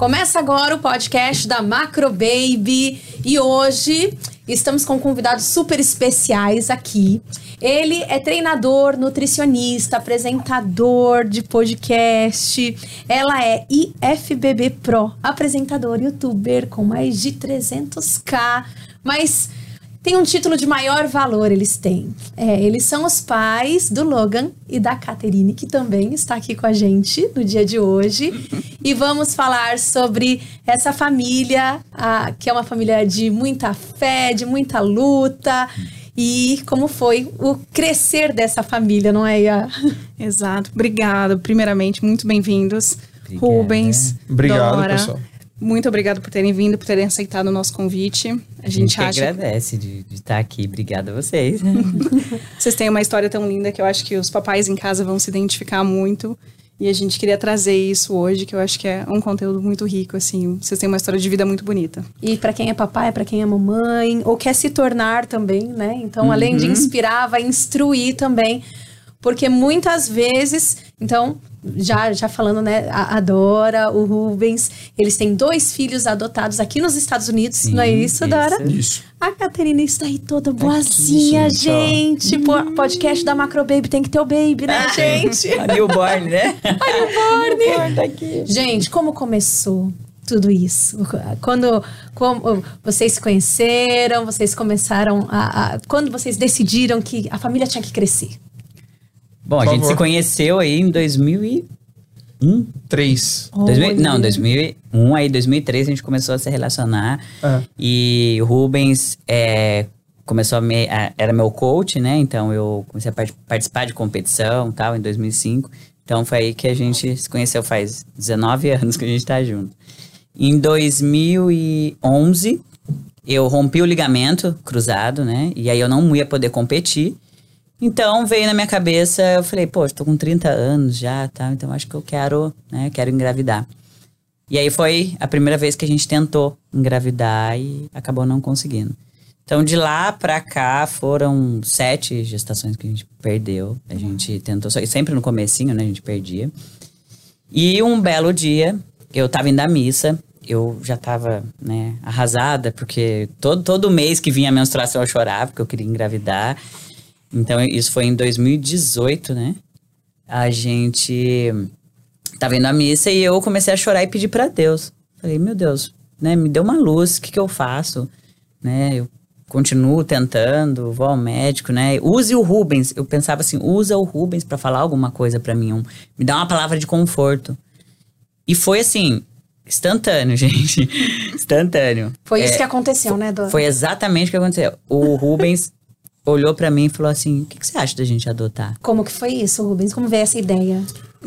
Começa agora o podcast da Macro Baby e hoje estamos com convidados super especiais aqui. Ele é treinador, nutricionista, apresentador de podcast. Ela é IFBB Pro, apresentador, youtuber com mais de 300k. Mas tem um título de maior valor, eles têm. É, eles são os pais do Logan e da Caterine, que também está aqui com a gente no dia de hoje. e vamos falar sobre essa família, a, que é uma família de muita fé, de muita luta. E como foi o crescer dessa família, não é, Ia? Exato. Obrigada. Primeiramente, muito bem-vindos. Rubens. Obrigado, Dora. pessoal. Muito obrigado por terem vindo, por terem aceitado o nosso convite. A gente, que acha agradece de, de estar aqui. Obrigada a vocês. vocês têm uma história tão linda que eu acho que os papais em casa vão se identificar muito. E a gente queria trazer isso hoje, que eu acho que é um conteúdo muito rico, assim. Vocês têm uma história de vida muito bonita. E para quem é papai, para quem é mamãe, ou quer se tornar também, né? Então, além de inspirar, vai instruir também. Porque muitas vezes, então, já, já falando, né, a, a Dora, o Rubens, eles têm dois filhos adotados aqui nos Estados Unidos, Sim, não é isso, Dora? isso. A Caterina está aí toda boazinha, gente, ó. gente. Pô, podcast da Macro Baby tem que ter o baby, né, gente? A newborn, né? A newborn. tá aqui. Gente, como começou tudo isso? Quando como vocês se conheceram, vocês começaram a, a- Quando vocês decidiram que a família tinha que crescer? Bom, a Por gente favor. se conheceu aí em 2001. Três. 2000 Olha. não, 2001, aí 2003 a gente começou a se relacionar. É. E o Rubens é, começou a me, a- era meu coach, né? Então eu comecei a part- participar de competição e tal em 2005. Então foi aí que a gente se conheceu faz 19 anos que a gente tá junto. Em 2011 eu rompi o ligamento cruzado, né? E aí eu não ia poder competir. Então veio na minha cabeça, eu falei, pô, estou com 30 anos já, tá? Então acho que eu quero, né, quero engravidar. E aí foi a primeira vez que a gente tentou engravidar e acabou não conseguindo. Então de lá pra cá foram sete gestações que a gente perdeu. A gente tentou, sempre no comecinho, né, a gente perdia. E um belo dia, eu tava indo à missa, eu já tava, né, arrasada, porque todo, todo mês que vinha a menstruação eu chorava, porque eu queria engravidar. Então, isso foi em 2018, né? A gente tava indo à missa e eu comecei a chorar e pedir pra Deus. Falei, meu Deus, né? Me deu uma luz, o que, que eu faço? Né? Eu continuo tentando, vou ao médico, né? Use o Rubens. Eu pensava assim, usa o Rubens pra falar alguma coisa pra mim, um- me dá uma palavra de conforto. E foi assim, instantâneo, gente. instantâneo. Foi isso É, que aconteceu, né, Dora? foi exatamente o que aconteceu. O Rubens olhou pra mim e falou assim: o que, que você acha da gente adotar? Como que foi isso, Rubens? Como veio essa ideia?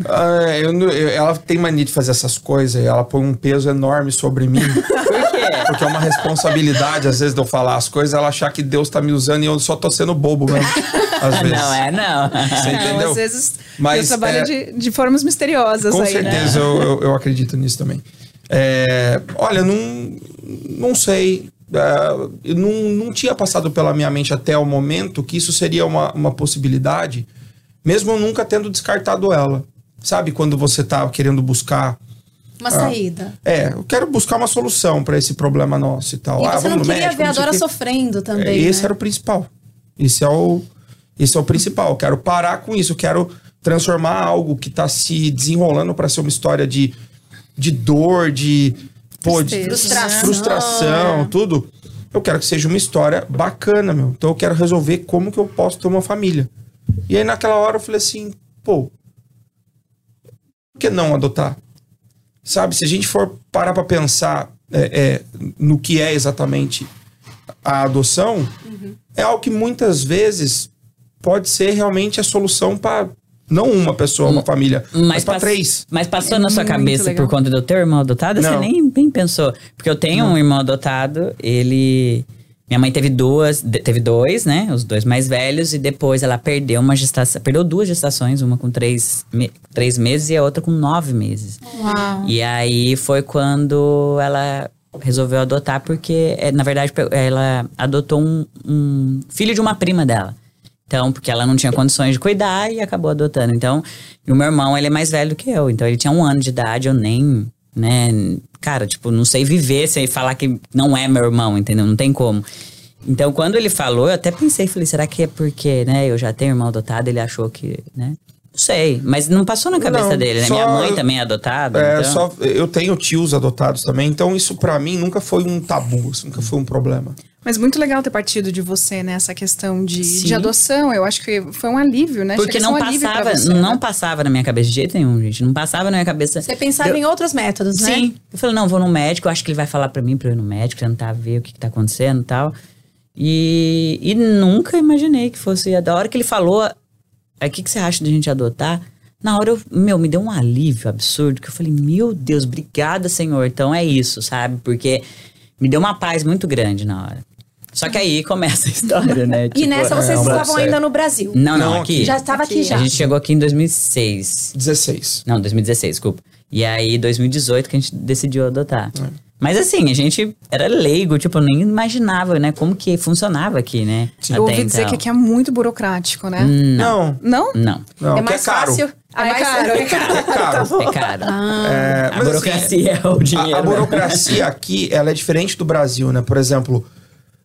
Ah, eu eu- ela tem mania de fazer essas coisas e ela põe um peso enorme sobre mim. Por quê? Porque é uma responsabilidade, às vezes, de eu falar as coisas, ela achar que Deus tá me usando e eu só tô sendo bobo mesmo. Às vezes. Não é, não. Você Não, entendeu? às vezes Mas, Deus trabalha é, de, de formas misteriosas Com aí, né? certeza eu, eu, eu acredito nisso também. É, olha, não, não sei. É, não, não tinha passado pela minha mente até o momento que isso seria uma, uma possibilidade, mesmo eu nunca tendo descartado ela. Sabe quando você tá querendo buscar. Uma saída. É, eu quero buscar uma solução para esse problema nosso e tal. E ah, você não queria médico, ver a Dora sofrendo também. É, esse né? era o principal. Esse é o, esse é o principal. Eu quero parar com isso. Eu quero transformar algo que tá se desenrolando para ser uma história de, de dor, de, pô, de. Frustração. frustração, tudo. Eu quero que seja uma história bacana, meu. Então eu quero resolver como que eu posso ter uma família. E aí naquela hora eu falei assim, pô, por que não adotar? Sabe, se a gente for parar pra pensar é, é, no que é exatamente a adoção, é algo que muitas vezes pode ser realmente a solução para não uma pessoa, uma família, mas, para pass- três. Mas passou na sua cabeça legal. por conta do teu irmão adotado? Você Não. nem, nem pensou. Porque eu tenho um irmão adotado, ele. Minha mãe teve duas, teve dois, né? Os dois mais velhos, e depois ela perdeu uma gestação. Perdeu duas gestações, uma com três, me- três meses e a outra com nove meses. Uau. E aí foi quando ela resolveu adotar, porque, é, na verdade, ela adotou um, um filho de uma prima dela. Então, porque ela não tinha condições de cuidar e acabou adotando. Então, e o meu irmão, ele é mais velho do que eu. Então, ele tinha um ano de idade, eu nem né? Cara, tipo, não sei viver sem falar que não é meu irmão, entendeu? Não tem como. Então, quando ele falou, eu até pensei, falei, será que é porque, né, eu já tenho irmão adotado, ele achou que, né? Não sei, mas não passou na cabeça Não, dele, né? só- Minha mãe também é adotada. É, então... só eu tenho tios adotados também, então isso pra mim nunca foi um tabu, isso nunca foi um problema. Mas muito legal ter partido de você nessa questão de, Sim. de adoção. Eu acho que foi um alívio, né? Porque não um passava, você, não né? passava na minha cabeça de jeito nenhum, gente. Não passava na minha cabeça. Você pensava Eu- em outros métodos, né? Sim. Eu falei, não, vou no médico, eu acho que ele vai falar pra mim pra eu ir no médico, tentar ver o que, que tá acontecendo e tal. E, e nunca imaginei que fosse. Da hora que ele falou, "Ah, o que, que você acha de a gente adotar? Na hora, eu, meu, me deu um alívio absurdo, que eu falei, meu Deus, obrigada, Senhor. Então é isso, sabe? Porque me deu uma paz muito grande na hora. Só que aí começa a história, né? E Tipo, nessa vocês é, estavam ainda no Brasil. Não, não, Não, aqui. Já estava aqui, já. A gente chegou aqui em 2006. 16. Não, 2016, desculpa. E aí, 2018 que a gente decidiu adotar. Mas assim, a gente era leigo, tipo, eu nem imaginava, né, como que funcionava aqui, né? Eu ouvi até dizer então. que aqui é muito burocrático, né? Não, Não? Não, não, é que mais é caro. fácil. Ah, é é mais caro, é caro. É caro. é caro. É, a assim, burocracia é o dinheiro. A, a né? burocracia aqui, ela é diferente do Brasil, né? Por exemplo,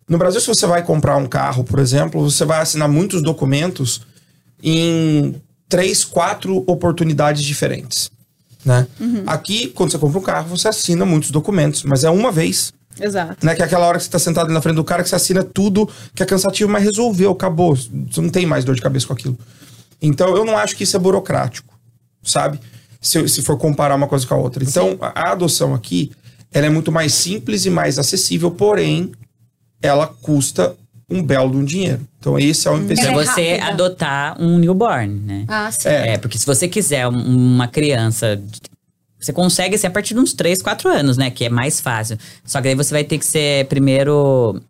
no Brasil, se você vai comprar um carro, por exemplo, você vai assinar muitos documentos em três, quatro oportunidades diferentes, né? Aqui, quando você compra um carro, você assina muitos documentos, mas é uma vez, Exato. né? Que é aquela hora que você tá sentado na frente do cara que você assina tudo que é cansativo, mas resolveu, acabou. Você não tem mais dor de cabeça com aquilo. Então, eu não acho que isso é burocrático, sabe? Se, se for comparar uma coisa com a outra. Então, a, a adoção aqui, ela é muito mais simples e mais acessível, porém, ela custa um belo de um dinheiro. Então, esse é o Pra empecilho. Ela é você rápida. adotar um newborn, né? Ah, sim. É. É, porque se você quiser um- uma criança, você consegue ser a partir de uns 3, 4 anos, né? Que é mais fácil. Só que aí você vai ter que ser primeiro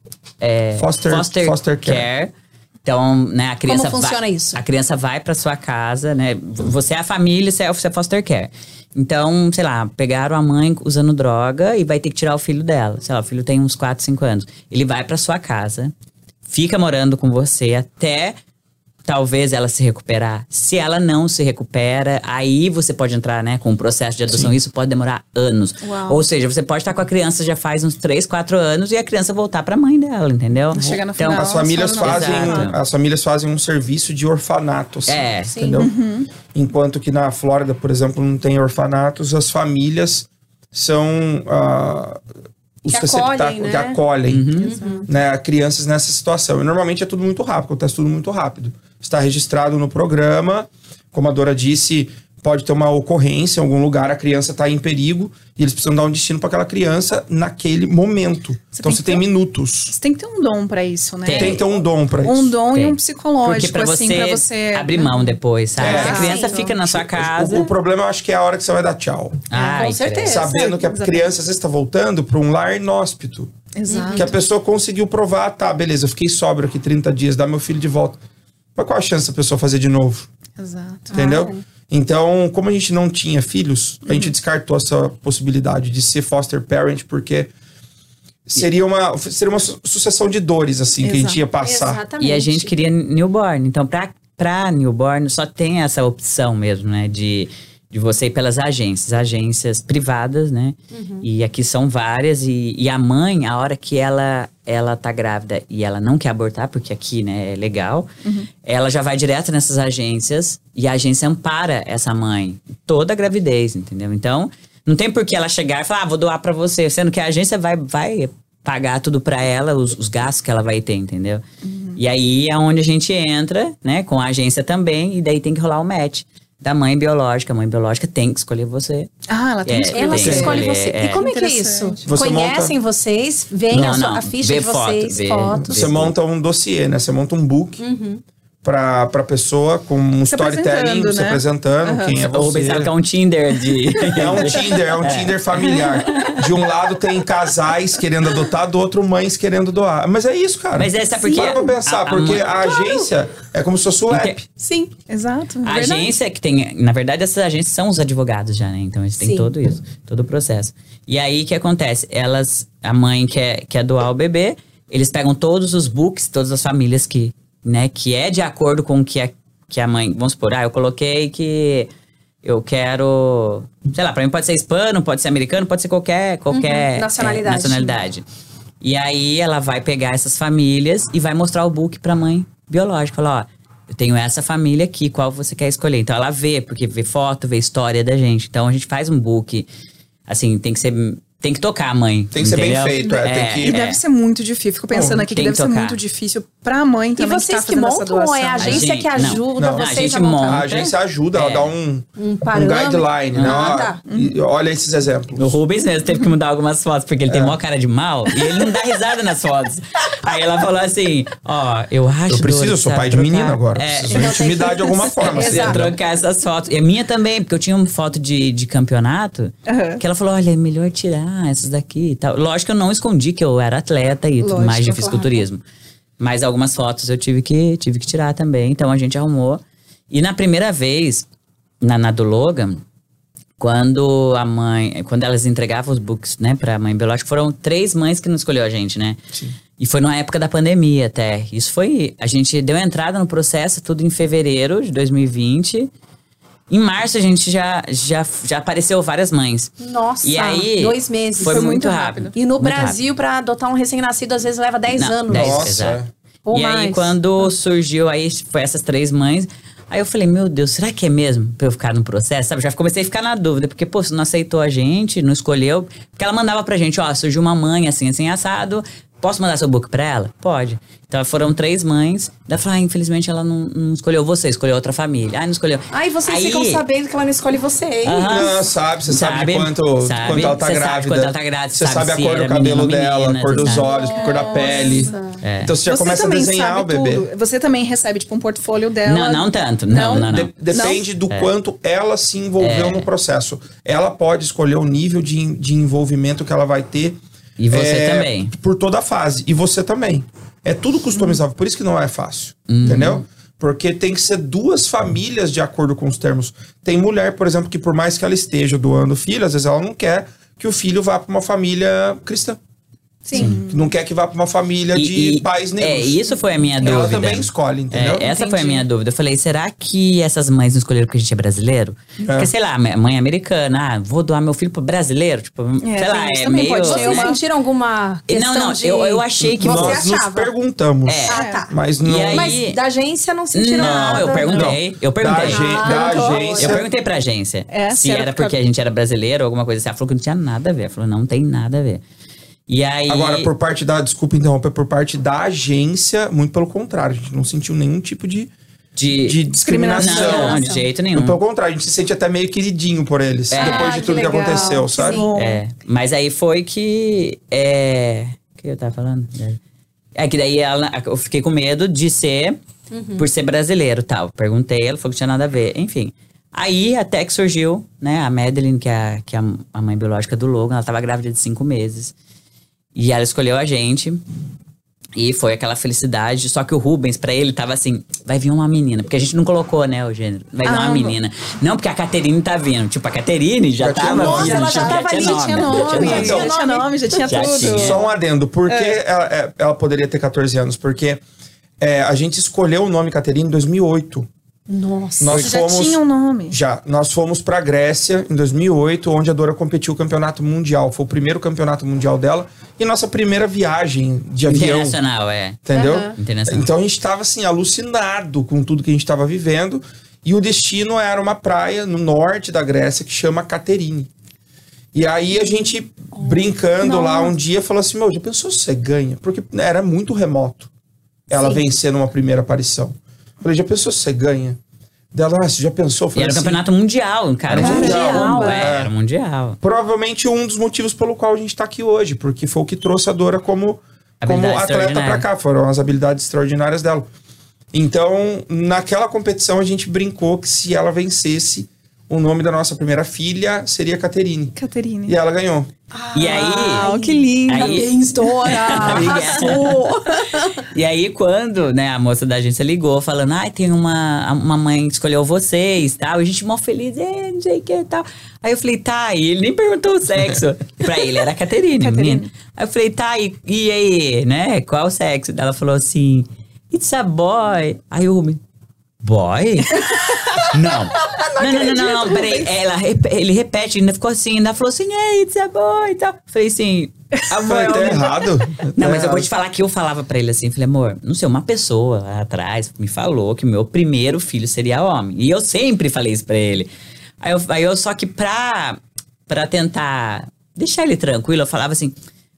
é, Foster- foster care. Então, né, a criança Como funciona vai, isso? A criança vai pra sua casa, né? Você é a família, você é, você é foster care. Então, sei lá, pegaram a mãe usando droga e vai ter que tirar o filho dela. Sei lá, o filho tem uns 4, 5 anos. Ele vai pra sua casa, fica morando com você até talvez ela se recuperar. Se ela não se recupera, aí você pode entrar, né, com o processo de adoção. Isso pode demorar anos. Uau. Ou seja, você pode estar com a criança já faz uns 3, 4 anos e a criança voltar pra mãe dela, entendeu? Então, Chegar no final, As famílias fazem, Exato. as famílias fazem um serviço de orfanato, assim, É. Sim. entendeu? Uhum. Enquanto que na Flórida, por exemplo, não tem orfanatos, as famílias são ah, os Que acolhem, né? que acolhem Uhum. né, crianças nessa situação. E normalmente é tudo muito rápido, acontece tudo muito rápido. Está registrado no programa, como a Dora disse, pode ter uma ocorrência em algum lugar, a criança está em perigo e eles precisam dar um destino para aquela criança naquele momento. Você então tem você tem ter- minutos. Você tem que ter um dom pra isso, né? Tem. Tem que ter um dom para isso. Um dom e Tem. um Porque psicológico, pra assim, você, pra você. abrir mão depois, sabe? É. A criança Sim. fica na sua casa. O, o problema eu acho que é a hora que você vai dar tchau. Ai, Com certeza. Sabendo que a criança às vezes está voltando para um lar inóspito. Exato. Que a pessoa conseguiu provar, tá, beleza, eu fiquei sóbrio aqui 30 dias, dá meu filho de volta. Mas qual a chance da pessoa fazer de novo? Exato. Entendeu? Ah. Então, como a gente não tinha filhos, a Uhum. gente descartou essa possibilidade de ser foster parent, porque seria uma, seria uma su- sucessão de dores, assim, que a gente Exato. ia passar. Exatamente. E a gente queria newborn. Então, pra, pra newborn, só tem essa opção mesmo, né? De, de você ir pelas agências. Agências privadas, né? E aqui são várias. E, e a mãe, a hora que ela, ela tá grávida e ela não quer abortar, porque aqui, né, é legal, ela já vai direto nessas agências e a agência ampara essa mãe. Toda a gravidez, entendeu? Então, não tem por que ela chegar e falar, ah, vou doar pra você. Sendo que a agência vai... vai pagar tudo pra ela, os, os gastos que ela vai ter, entendeu? E aí é onde a gente entra, né, com a agência também, e daí tem que rolar o match da mãe biológica. A mãe biológica tem que escolher você. Ah, ela tem É, que escolher Ela que escolhe você. é. E como é que é isso? Você Conhecem vocês, veem a, sua- a ficha Vê de foto, vocês, vê- fotos. Você monta um dossiê, né? Você monta um book Uhum. Pra, pra pessoa com um Se storytelling, apresentando, se né? apresentando, quem é Ou você. pensar que é um Tinder de. É um Tinder, é um Tinder familiar. De um lado tem casais querendo adotar, do outro mães querendo doar. Mas é isso, cara. Mas é, sabe por quê? Para pra pensar, A- a porque mãe- a agência é como se fosse o app. Sim. Exato. A verdade. agência que tem. Na verdade, essas agências são os advogados já, né? Então eles têm Sim. todo isso, todo o processo. E aí o que acontece? Elas, a mãe quer, quer doar o bebê, eles pegam todos os books, todas as famílias que, né, que é de acordo com o que a, que a mãe. Vamos supor, ah, eu coloquei que eu quero. Sei lá, pra mim pode ser hispano, pode ser americano, pode ser qualquer, qualquer Uhum, nacionalidade. é, nacionalidade. E aí ela vai pegar essas famílias e vai mostrar o book pra mãe biológica. Falar, ó, eu tenho essa família aqui, qual você quer escolher? Então ela vê, porque vê foto, vê história da gente. Então a gente faz um book. Assim, tem que ser. Tem que tocar a mãe. Tem que ser bem entendeu? feito, é, tem que- E deve ser muito difícil. Fico pensando Bom, aqui que tem deve que ser tocar. muito difícil pra mãe E também vocês tá que essa montam ou é a agência gente- que ajuda não, a vocês gente a montar? monta. A agência ajuda, ela É. dá um, Um um guideline, né? Ah, tá. e olha esses exemplos. O Rubens mesmo teve que mudar algumas fotos, porque ele tem É. maior cara de mal e ele não dá risada nas fotos. Aí ela falou assim: Ó, eu acho. Eu preciso, eu sou pai de trocar- menino agora. É, Preciso de intimidade de alguma forma. Você ia Exato. trocar essas fotos. E a minha também, porque eu tinha uma foto de, de campeonato. Que ela falou: olha, é melhor tirar essas daqui e tal. Lógico que eu não escondi que eu era atleta e tudo mais de claro. fisiculturismo. Mas algumas fotos eu tive que, tive que tirar também. Então a gente arrumou. E na primeira vez, na, na do Logan, quando a mãe. Quando elas entregavam os books, né, pra mãe biológica, foram três mães que não escolheu a gente, né? Sim. E foi na época da pandemia até. Isso foi. A gente deu entrada no processo tudo em fevereiro de 2020. Em março a gente já, já, já apareceu várias mães. Nossa, E aí, dois meses. Foi, Foi muito muito rápido. rápido. E no Muito Brasil, pra adotar um recém-nascido, às vezes leva 10 Não, anos. 10, Nossa, exato. Ou e aí, mais. quando surgiu, aí foi essas três mães. Aí eu falei, meu Deus, será que é mesmo pra eu ficar no processo? Sabe, já comecei a ficar na dúvida, porque, pô, se não aceitou a gente, não escolheu. Porque ela mandava pra gente, ó, surgiu uma mãe assim, assim, assado. Posso mandar seu book pra ela? Pode. Então foram três mães. Daí eu falei, ah, infelizmente ela não, não escolheu você, escolheu outra família. Ah, não escolheu. Aí vocês Aí- ficam sabendo que ela não escolhe vocês. Aham. Não, sabe, você sabe, de Sabe, quanto, sabe. quanto ela tá Você sabe grávida. quanto ela tá grávida, Você sabe sabe a cor do era cabelo dela, menina, a cor dos sabe. olhos, a cor da pele. É. Então você já Você começa a também desenhar o sabe bebê. tudo. Você também recebe, tipo, um portfólio dela. Não, não tanto. Não, não, não. De- depende do quanto ela se envolveu É. no processo. Ela pode escolher o nível de, de envolvimento que ela vai ter. E você é, também. Por toda a fase. E você também. É tudo customizável. Por isso que não é fácil. Uhum. Entendeu? Porque tem que ser duas famílias de acordo com os termos. Tem mulher, por exemplo, que por mais que ela esteja doando filho, às vezes ela não quer que o filho vá para uma família cristã. Sim. Não quer que vá para uma família E- de e- pais negros. É, isso foi a minha Ela dúvida. também escolhe, entendeu? É, essa foi a Entendi. minha dúvida. Eu falei, será que essas mães não escolheram porque a gente é brasileiro? Porque, sei lá, mãe é americana, ah, vou doar meu filho pro brasileiro. Tipo, sei lá, é também meio. pode ser Vocês uma- sentiram alguma questão Não, não, de... eu, eu achei que Você Nós nos achava? perguntamos. É. Ah, tá. Mas não. aí- Mas da agência não sentiram Não, nada. eu perguntei. Eu perguntei. Da, Ah, da agência. Eu perguntei pra agência É, se era era por porque a gente era brasileiro ou alguma coisa assim. Ela falou que não tinha nada a ver. Ela falou, não tem nada a ver. E aí. Agora, por parte da. Desculpa interromper, por parte da agência, muito pelo contrário. A gente não sentiu nenhum tipo de, de, de discriminação. Não, de jeito nenhum. Muito pelo contrário, a gente se sente até meio queridinho por eles. É. Depois Ah, de que tudo que, legal. aconteceu, sabe? Sim. É, mas aí foi que. É. O que eu tava falando? É que daí ela, eu fiquei com medo de ser, por ser brasileiro tal. Perguntei, ela falou que tinha nada a ver. Enfim. Aí até que surgiu, né, a Madeline, que é, a, que é a- a mãe biológica do Logan, ela tava grávida de cinco meses. E ela escolheu a gente. E foi aquela felicidade. Só que o Rubens, pra ele, tava assim: vai vir uma menina. Porque a gente não colocou, né, o gênero. Vai vir Ah, uma menina. Não porque a Caterine tá vindo. Tipo, a Caterine já, Já tinha tava nome. vindo, Nossa, ela já tinha- tava ali, tinha tinha nome. nome. Já Então, tinha nome, já tinha Já tudo. tinha. Só um adendo, porque É. ela, é- ela poderia ter 14 anos? Porque é, a gente escolheu o nome Caterine em 2008. Nossa. Nós Você já fomos- tinha um nome. Já, nós fomos pra Grécia em 2008, onde a Dora competiu o campeonato mundial. Foi o primeiro campeonato mundial dela e nossa primeira viagem de avião. Internacional, é. Entendeu? Aham. Internacional. Então a gente tava assim, alucinado com tudo que a gente tava vivendo. E o destino era uma praia no norte da Grécia que chama Caterine. E aí a gente, brincando lá um dia, falou assim: Meu, já pensou se você ganha? Porque era muito remoto ela Sim. vencer numa primeira aparição. Falei, já pensou se você ganha? Dela, ah, você já pensou? Eu E Falei era assim, campeonato mundial, cara. Era mundial, é, é. era mundial. Provavelmente um dos motivos pelo qual a gente tá aqui hoje, porque foi o que trouxe a Dora como, como atleta pra cá, foram as habilidades extraordinárias dela. Então, naquela competição, a gente brincou que se ela vencesse, o nome da nossa primeira filha seria Caterine. Caterine. E ela ganhou. E aí. Ah, que lindo. Aí- Parabéns, Dora! Arrasou! E aí, quando, né, a moça da agência ligou, falando, ai, tem uma, uma mãe que escolheu vocês, tal, e a gente mó feliz, é, não sei o que, tal. Aí eu falei, tá, e ele nem perguntou o sexo. pra ele, era a Caterine, Caterine. menina. Aí eu falei, tá, e, e aí, né, qual o sexo? Ela falou assim, it's a boy. Aí o Rubens, boy? não. Não, não, não, não, não, peraí. Ela, ele repete, ainda ficou assim, ainda falou assim, ei, it's a boy e tal. Falei assim, amor, é tá errado. não, mas eu vou te falar que eu falava pra ele assim, falei, amor, não sei, uma pessoa lá atrás me falou que o meu primeiro filho seria homem. E eu sempre falei isso pra ele. Aí eu, aí eu só que pra, pra tentar deixar ele tranquilo, eu falava assim,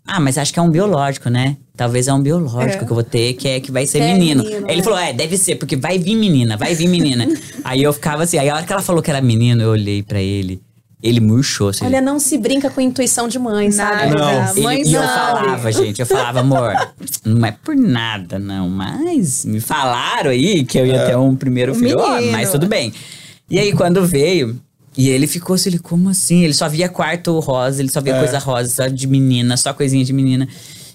ah, mas acho que é um biológico, né? Talvez é um biológico É. que eu vou ter, que é que vai ser É menino. menino, Ele é. falou, é, deve ser, porque vai vir menina, vai vir menina. aí eu ficava assim, aí a hora que ela falou que era menino, eu olhei pra ele, ele murchou, assim, Olha, não se brinca com intuição de mãe, sabe? Não. Mãe ele, e eu falava, gente, eu falava, amor, não é por nada, não, mas me falaram aí que eu ia ter um primeiro filho, menino. mas tudo bem. E aí, quando veio, e ele ficou assim, ele, como assim? Ele só via quarto rosa, ele só via É. coisa rosa, só de menina, só coisinha de menina.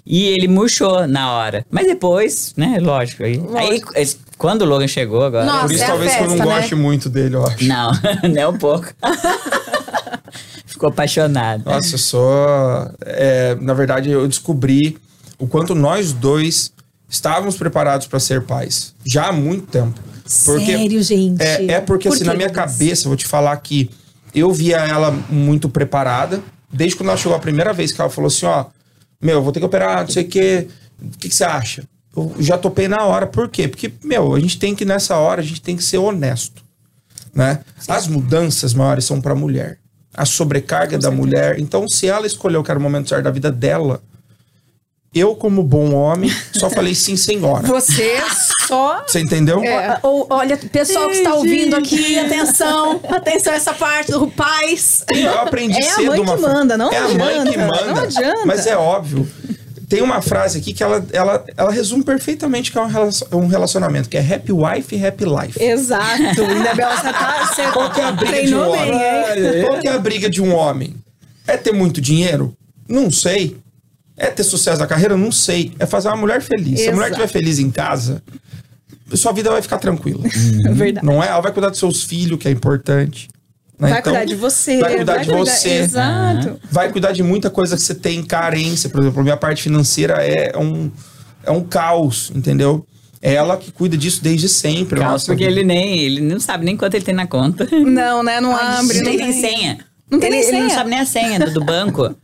E ele murchou na hora. Mas depois, né, lógico. Aí, aí, es- quando o Logan chegou agora. Nossa, Por isso, é talvez que eu não festa, né? goste muito dele, eu acho. Não, nem um pouco. Ficou apaixonado. Nossa, eu sou. é, na verdade, eu descobri o quanto nós dois estávamos preparados para ser pais. Já há muito tempo. Sério, gente? É, é porque, Por assim, na minha cabeça, vou te falar que eu via ela muito preparada. Desde quando ela chegou a primeira vez que ela falou assim: ó, meu, eu vou ter que operar, não sei o quê. O que, que você acha? Eu já topei na hora. Por quê? Porque, meu, a gente tem que, nessa hora, a gente tem que ser honesto. Né? As mudanças maiores são para mulher. A sobrecarga da mulher. Então, se ela escolheu que era o momento certo da vida dela, eu, como bom homem, só falei sim, senhora. Você só. Você entendeu? É. Ou, olha, pessoal que está ouvindo aqui, atenção, atenção essa parte do pais. Eu aprendi É a cedo mãe uma que fra- manda, não É a mãe que adianta, manda. não adianta. Mas é óbvio. Tem uma frase aqui que ela, ela, ela resume perfeitamente o que é um relacion- relacionamento, que é happy wife, happy life. Exato. Ainda bem, você tá. Você Qual que é a briga de um treinou homem? bem, hein? Qual que é a briga de um homem? É ter muito dinheiro? Não sei. É ter sucesso na carreira? Não sei. É fazer uma mulher feliz. Se a mulher Exato. estiver feliz em casa, sua vida vai ficar tranquila. Verdade. Não é? Ela vai cuidar dos seus filhos, que é importante. né? Vai Então, cuidar de você. Vai cuidar de você. Exato. vai cuidar de muita coisa que você tem carência. Por exemplo, a minha parte financeira é um, é um caos, entendeu? É ela que cuida disso desde sempre. Caos, porque ele nem, ele não sabe nem quanto ele tem na conta. Não, né? Não abre. Não tem não nem senha. Não tem ele, nem ele não senha. sabe nem a senha do, do banco.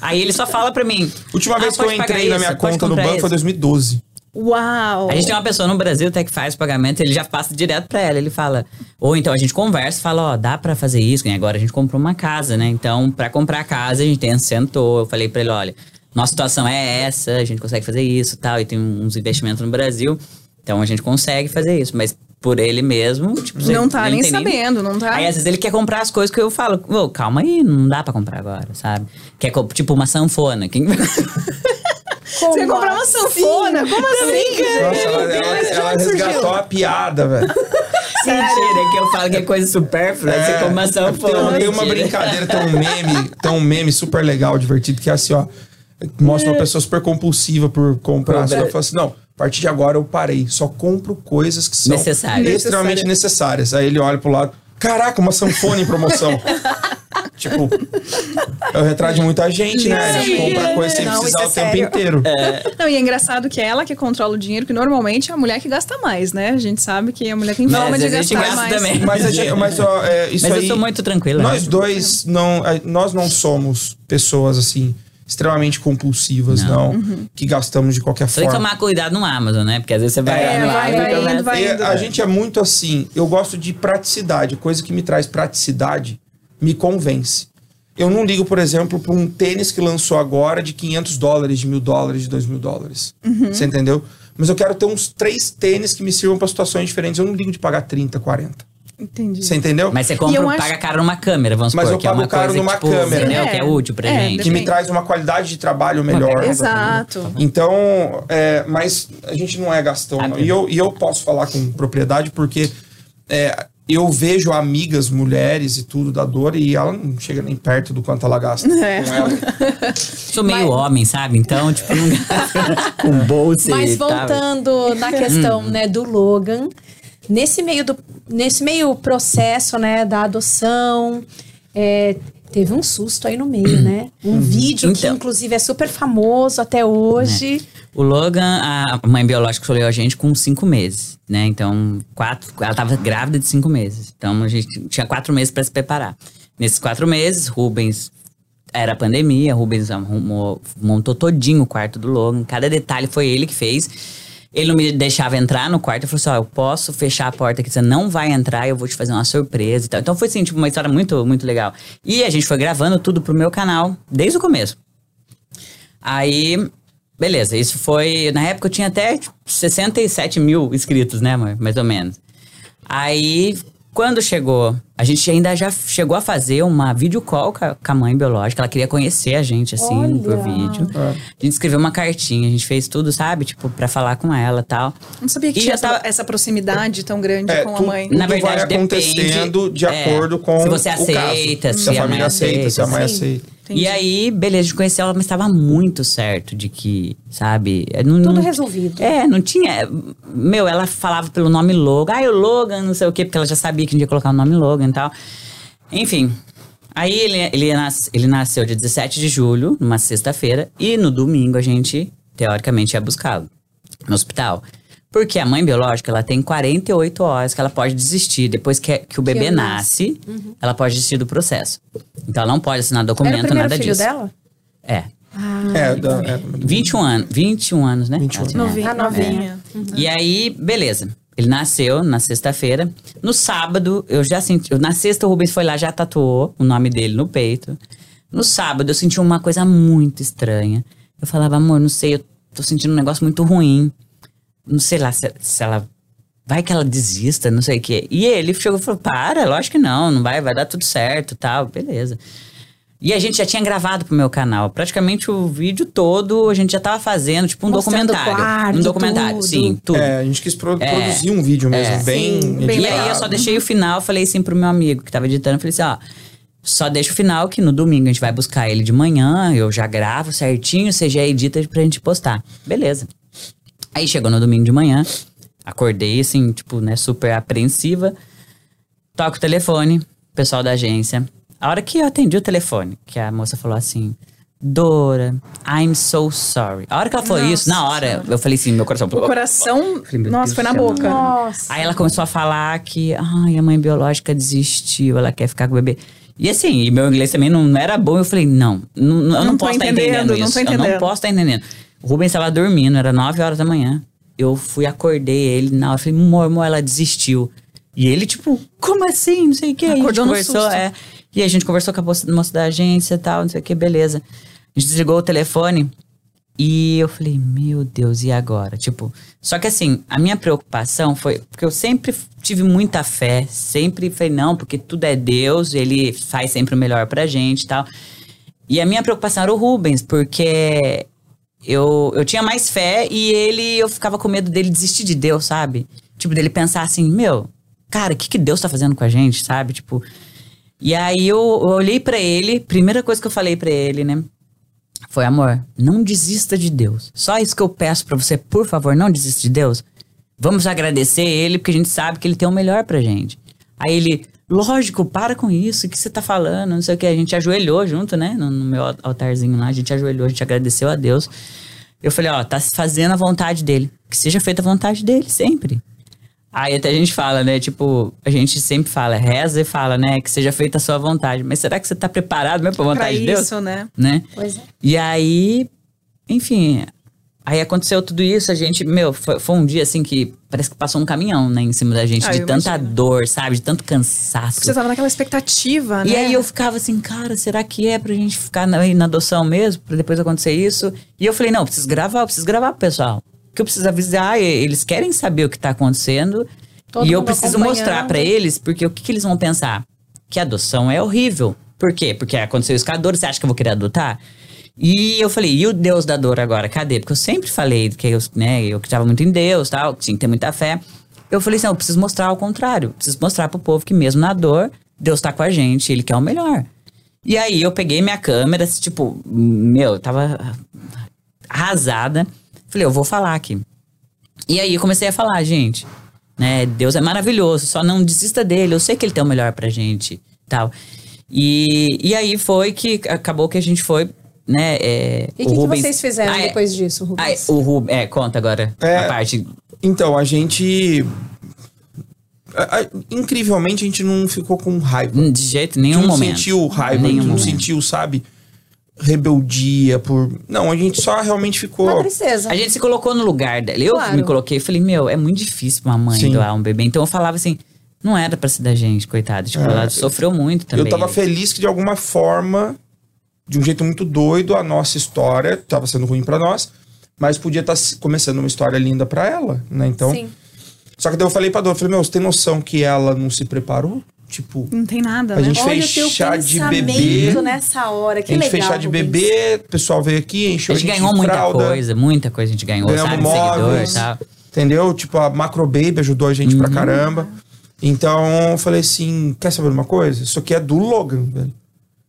Aí ele só fala pra mim. Última "Ah, vez que eu entrei na isso, minha pode conta no banco foi isso." 2012. Uau. A gente tem uma pessoa no Brasil até que faz o pagamento, ele já passa direto pra ela. Ele fala. Ou então a gente conversa, fala, ó, dá pra fazer isso, agora a gente comprou uma casa, né? Então, pra comprar a casa, a gente tem, sentou, eu falei pra ele, olha, nossa situação é essa, a gente consegue fazer isso tal, e tem uns investimentos no Brasil. Então a gente consegue fazer isso, mas por ele mesmo, tipo, Não tá ele nem tem sabendo, não tá? Aí às vezes ele quer comprar as coisas que eu falo, ô, calma aí, não dá pra comprar agora, sabe? Quer co- tipo uma sanfona. Quem... Você ia comprar uma sanfona? Como assim? Nossa, ela, ela, ela resgatou a piada, velho. Mentira, que eu falo que é coisa supérflua, você compra uma tem, sanfona. uma- tem uma brincadeira, tem um meme, tem um meme super legal, divertido, que é assim, ó. Mostra uma pessoa super compulsiva por comprar. Fala assim: não, a partir de agora eu parei. Só compro coisas que são Necessárias. extremamente necessárias. Aí ele olha pro lado: caraca, uma sanfona em promoção. tipo, é o retrato de muita gente, né? A gente compra coisa sem Não, precisar isso o é tempo inteiro. Não, e é engraçado que é ela que controla o dinheiro, que normalmente é a mulher que gasta mais, né? A gente sabe que a mulher tem Mas forma de vezes a gente gastar gasta mais. também. Mas, a gente, mas ó, é, isso Mas eu aí, sou muito tranquila. Nós né? dois não, nós não somos pessoas assim extremamente compulsivas, não, Não. que gastamos de qualquer Só tem que forma. tomar cuidado no Amazon, né? Porque às vezes você vai É, vai, vai e começa- indo, vai indo. a gente é muito assim. Eu gosto de praticidade. Coisa que me traz praticidade me convence. Eu não ligo, por exemplo, para um tênis que lançou agora de 500 dólares, de mil dólares, de dois mil dólares. Uhum. Você entendeu? Mas eu quero ter uns três tênis que me sirvam para situações diferentes. Eu não ligo de pagar 30, 40. Entendi. Você entendeu? Mas você compra, eu acho- paga caro numa câmera, vamos Mas supor, eu que é pago uma caro coisa numa tipo, câmera. entendeu? É, que é útil pra é, gente. que me traz uma qualidade de trabalho melhor. Exato. Então, é, mas a gente não é gastão. Não. E, eu, e eu posso falar com propriedade porque é, eu vejo amigas, mulheres e tudo da dor e ela não chega nem perto do quanto ela gasta É. com ela. Sou meio homem, sabe? Então, tipo, com bolsa Mas voltando na questão, né, do Logan, nesse meio do nesse meio processo, né, da adoção, é, teve um susto aí no meio, né? Um vídeo que, Então. inclusive, é super famoso até hoje. O Logan, a mãe biológica escolheu a gente com cinco meses, né? Então, quatro, ela tava grávida de cinco meses. Então, a gente tinha quatro meses para se preparar. Nesses quatro meses, Rubens era pandemia, Rubens arrumou, montou todinho o quarto do Logan. Cada detalhe foi ele que fez. Ele não me deixava entrar no quarto. Ele falou assim: ó, eu posso fechar a porta aqui, você não vai entrar, eu vou te fazer uma surpresa e tal. Então foi assim, tipo, uma história muito, muito legal. E a gente foi gravando tudo pro meu canal, desde o começo. Aí, beleza, isso foi. Na época eu tinha até tipo, 67 mil inscritos, né, amor? Mais ou menos. Aí, quando chegou, a gente ainda já chegou a fazer uma video call com a, com a mãe biológica. Ela queria conhecer a gente, assim, Olha. por vídeo. A gente escreveu uma cartinha, a gente fez tudo, sabe? Tipo, pra falar com ela e tal. Não sabia que E tinha já tava- essa, essa proximidade tão grande É, com a mãe. tudo Na verdade, vai acontecendo depende, de é, acordo com se você o aceita, caso. se se a família mãe aceita, se a mãe aceita, sim. aceita. Entendi. E aí, beleza, a gente conheceu ela, mas estava muito certo de que, sabe? é, Não, Tudo não- resolvido. É, não tinha. Meu, ela falava pelo nome Logan. Ah, o Logan, não sei o quê, porque ela já sabia que gente ia colocar o nome Logan e tal. Enfim. Aí ele, ele, nas- ele nasceu dia 17 de julho, numa sexta-feira, e no domingo a gente, teoricamente, ia buscá-lo no hospital. Porque a mãe biológica, ela tem 48 horas que ela pode desistir. Depois que, que o bebê ele nasce, ela pode desistir do processo. Então ela não pode assinar Era o documento, nada filho disso. dela? É. É, da, é, 21 anos, 21 anos, né? 21 Ela tinha. Novinha. Ah, novinha. E aí, beleza. Ele nasceu na sexta-feira. No sábado, eu já senti. Na sexta, o Rubens foi lá, já tatuou o nome dele no peito. No sábado, eu senti uma coisa muito estranha. Eu falava, amor, não sei, eu tô sentindo um negócio muito ruim. Não sei lá se, se ela. Vai que ela desista, não sei o quê. E ele chegou e falou: para, lógico que não, não vai, vai dar tudo certo tal, beleza. E a gente já tinha gravado pro meu canal. Praticamente o vídeo todo a gente já tava fazendo, tipo um Mostrando documentário. quarto, um documentário, tudo. sim, tudo. É, a gente quis pro- É. produzir um vídeo mesmo, É. bem, Sim, bem E aí eu só deixei o final, falei assim pro meu amigo que tava editando, falei assim, ó, só deixa o final que no domingo a gente vai buscar ele de manhã, eu já gravo certinho, você já edita pra gente postar. Beleza. Aí chegou no domingo de manhã, acordei assim, tipo, né, super apreensiva. Toco o telefone, pessoal da agência. A hora que eu atendi o telefone, que a moça falou assim: Dora, I'm so sorry. A hora que ela falou Nossa isso, na hora, eu falei assim, meu coração. O coração, Falei, nossa, Deus foi na boca. Nossa. Aí ela começou a falar que, ai, a mãe biológica desistiu, ela quer ficar com o bebê. E assim, e meu inglês também não, não era bom. Eu falei, não, não, não- eu não, Não posso estar entendendo, entendendo não isso. tô Eu não posso estar entendendo. O Rubens estava dormindo, era 9 horas da manhã. Eu fui, acordei ele na hora, falei, amor, ela desistiu. E ele, tipo, como assim? Não sei o que. Aí a gente Acordou no conversou, susto. é. E a gente conversou com a moça moça da agência e tal, não sei o que, beleza. A gente desligou o telefone. E eu falei, meu Deus, e agora? Tipo, só que assim, a minha preocupação foi, porque eu sempre tive muita fé, sempre falei, não, porque tudo é Deus, ele faz sempre o melhor pra gente e tal. E a minha preocupação era o Rubens, porque eu, eu tinha mais fé e ele, eu ficava com medo dele desistir de Deus, sabe? Tipo, dele pensar assim, meu, cara, o que, que Deus tá fazendo com a gente, sabe? Tipo. E aí eu, eu olhei pra ele, primeira coisa que eu falei pra ele, né? Foi, amor, não desista de Deus. Só isso que eu peço pra você, por favor, não desista de Deus. Vamos agradecer ele, porque a gente sabe que ele tem o melhor pra gente. Aí ele, lógico, para com isso, o que você tá falando? Não sei o que. A gente ajoelhou junto, né? No, no meu altarzinho lá, a gente ajoelhou, a gente agradeceu a Deus. Eu falei, ó, tá fazendo a vontade dele. Que seja feita a vontade dele, sempre. Aí até a gente fala, né? Tipo, a gente sempre fala, reza e fala, né? Que seja feita a sua vontade. Mas será que você tá preparado mesmo pra Pra vontade de Deus? isso, né? Né? Pois é. E aí, enfim, aí aconteceu tudo isso, a gente, meu, foi, foi um dia assim que parece que passou um caminhão, né, em cima da gente, Ah, de tanta imagino. dor, sabe, de tanto cansaço. Você tava naquela expectativa, né? E aí eu ficava assim, cara, será que é pra gente ficar na, na adoção mesmo, pra depois acontecer isso? E eu falei, não, eu preciso gravar, eu preciso gravar pro pessoal. Que eu preciso avisar, eles querem saber o que tá acontecendo. Todo e eu preciso mostrar pra eles, porque o que, que eles vão pensar? Que a adoção é horrível. Por quê? Porque aconteceu isso com a dor, você acha que eu vou querer adotar? E eu falei, e o Deus da dor agora, cadê? Porque eu sempre falei que eu, né, eu acreditava muito em Deus, tal, que tinha que ter muita fé. Eu falei assim, não, eu preciso mostrar ao contrário. Preciso mostrar pro povo que mesmo na dor, Deus tá com a gente, Ele quer o melhor. E aí eu peguei minha câmera, assim, tipo, meu, eu tava arrasada. Falei, eu vou falar aqui. E aí eu comecei a falar, gente, né, Deus é maravilhoso, só não desista dele, eu sei que ele tem o melhor pra gente, tal. E, e aí foi que acabou que a gente foi, né? é, E o que, que Rubens- vocês fizeram Ah, é, depois disso, ah, Rubens? é, o Rubens, é, conta agora É. a parte. Então, a gente. a- a- incrivelmente, a gente não ficou com raiva. De jeito A nenhum gente não momento. sentiu raiva, a Nenhum gente não momento. sentiu, sabe, rebeldia por. Não, a gente só realmente ficou. Uma tristeza. A gente se colocou no lugar dela. Eu Claro. me coloquei e falei, meu, é muito difícil pra uma mãe Sim. doar um bebê. Então eu falava assim, não era pra ser da gente, coitada. Tipo, É, ela sofreu muito também. Eu tava feliz que de alguma forma, de um jeito muito doido, a nossa história tava sendo ruim pra nós, mas podia estar começando uma história linda pra ela, né? Então. Sim. Só que daí eu falei pra Dor, eu falei, meu, você tem noção que ela não se preparou? Tipo, Não tem nada, A né? gente Olha fez chá de bebê. nessa hora. Que a gente legal, fez chá de bebê, o pessoal veio aqui, encheu A gente de ganhou muita fralda, coisa, muita coisa a gente ganhou, Ganhamos sabe? Seguidor móveis. e tal. Entendeu? Tipo, a Macro Baby ajudou a gente Uhum. pra caramba. Então, eu falei assim, quer saber uma coisa? Isso aqui é do Logan, velho.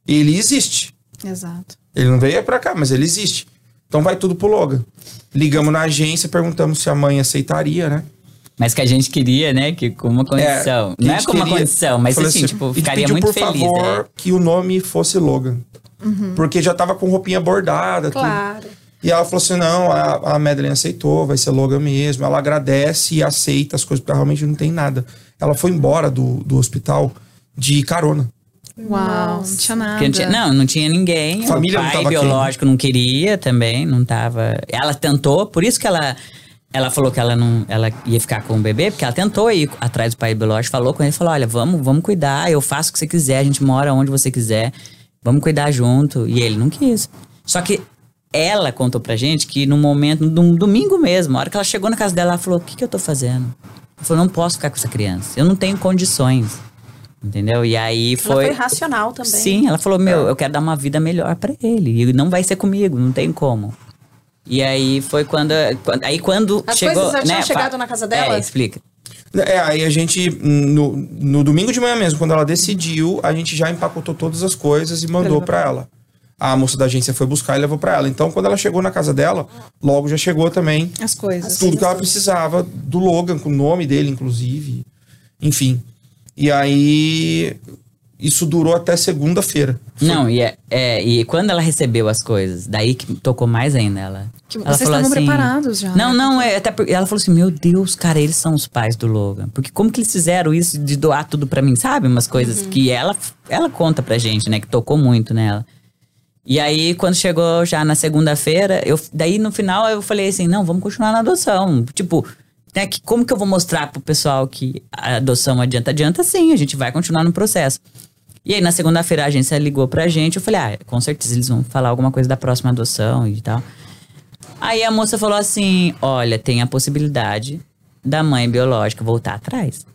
Ele existe. Exato. Ele não veio pra cá, mas ele existe. Então vai tudo pro Logan. Ligamos na agência, perguntamos se a mãe aceitaria, né? Mas que a gente queria, né? Que com uma condição. a não é com uma condição, mas Falei assim, tipo, ficaria pediu, muito por feliz. favor, né? que o nome fosse Logan. Porque já tava com roupinha bordada, tudo. Claro. E ela falou assim: não, a, a Madeline aceitou, vai ser Logan mesmo. Ela agradece e aceita as coisas, porque realmente não tem nada. Ela foi embora do, do hospital de carona. Uau, não tinha nada. Não, tinha, não, não tinha ninguém. Família o não pai tava biológico não queria também, não tava. Ela tentou, por isso que ela. Ela falou que ela não, ela ia ficar com o bebê, porque ela tentou ir atrás do pai biológico, falou com ele, falou: "Olha, vamos, vamos cuidar, eu faço o que você quiser, a gente mora onde você quiser, vamos cuidar junto". E ele não quis. Só que ela contou pra gente que no momento, no domingo mesmo, a hora que ela chegou na casa dela, ela falou: "O que que eu tô fazendo?". Ela falou: "Não posso ficar com essa criança. Eu não tenho condições". Entendeu? E aí Ela foi foi racional também. Sim, ela falou: Meu, eu quero dar uma vida melhor pra ele. E não vai ser comigo, não tem como. E aí foi quando. aí quando As chegou. coisas já tinham né, chegado na casa dela? É, explica. É, aí a gente, no, no domingo de manhã mesmo, quando ela decidiu, a gente já empacotou todas as coisas e mandou pra ela. A moça da agência foi buscar e levou pra ela. Então, quando ela chegou na casa dela, logo já chegou também As coisas. tudo que ela precisava do Logan, com o nome dele, inclusive. Enfim. E aí. Isso durou até segunda-feira. Não, e, é, é, e quando ela recebeu as coisas, daí que tocou mais ainda ela. Que ela vocês falou estavam preparados já, Não, né? não, é, até porque ela falou assim: Meu Deus, cara, eles são os pais do Logan. Porque como que eles fizeram isso de doar tudo pra mim, sabe? Umas coisas Uhum. que ela, ela conta pra gente, né? Que tocou muito nela. E aí, quando chegou já na segunda-feira, eu daí no final eu falei assim: não, vamos continuar na adoção. Tipo, né, que, como que eu vou mostrar pro pessoal que a adoção adianta? Adianta sim, a gente vai continuar no processo. E aí, na segunda-feira, a agência ligou pra gente. Eu falei: ah, com certeza eles vão falar alguma coisa da próxima adoção e tal. Aí a moça falou assim: olha, tem a possibilidade da mãe biológica voltar atrás.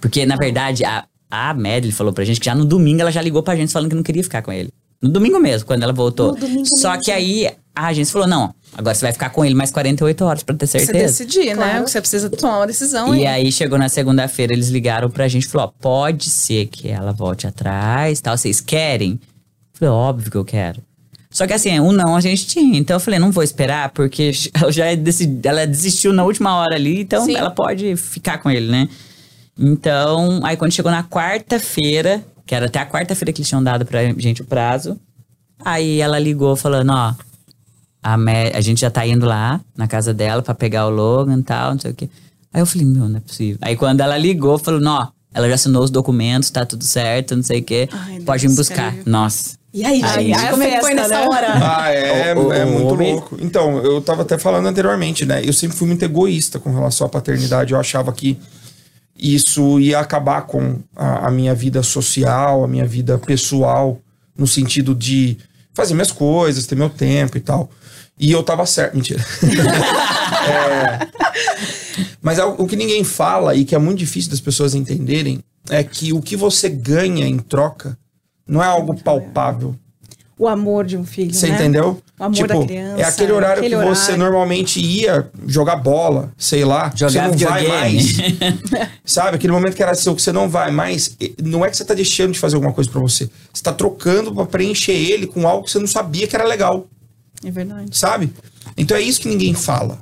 Porque, na verdade, a, a Madeline falou pra gente que já no domingo ela já ligou pra gente falando que não queria ficar com ele. No domingo mesmo, quando ela voltou. Só mesmo. que aí a agência falou: não, agora você vai ficar com ele mais 48 horas pra ter Você certeza. decidir, né? Claro. Você precisa tomar uma decisão. E hein? aí chegou na segunda-feira, eles ligaram pra gente e falou: ó, pode ser que ela volte atrás, tal. Vocês querem? Eu falei, óbvio que eu quero. Só que assim, o não a gente tinha. Então eu falei, não vou esperar, porque ela já decidi, ela desistiu na última hora ali, então Sim. ela pode ficar com ele, né? Então, aí quando chegou na quarta-feira, que era até a quarta-feira que eles tinham dado pra gente o prazo, aí ela ligou falando, ó, a, Me- a gente já tá indo lá na casa dela pra pegar o Logan e tal, não sei o quê. Aí eu falei, meu, não é possível. Aí quando ela ligou, falou, não, ela já assinou os documentos, tá tudo certo, não sei o quê. Ai, Pode Deus, me buscar. sério. Nossa. E aí, Ai, gente, ai, a como é que foi nessa né? hora? Ah, é, O- o- é muito o louco. Então, eu tava até falando anteriormente, né? Eu sempre fui muito egoísta com relação à paternidade. Eu achava que isso ia acabar com a, a minha vida social, a minha vida pessoal, no sentido de fazer minhas coisas, ter meu tempo e tal. E eu tava certo. Mentira. É, mas é o que ninguém fala e que é muito difícil das pessoas entenderem é que o que você ganha em troca não é algo palpável. O amor de um filho, Você né? entendeu? O amor da criança, É aquele horário aquele que você horário. normalmente ia jogar bola, sei lá. Jogar você não vai videogame. mais. Sabe? Aquele momento que era seu que você não vai mais. Não é que você tá deixando de fazer alguma coisa pra você. Você tá trocando pra preencher ele com algo que você não sabia que era legal. É verdade. Sabe? Então é isso que ninguém fala.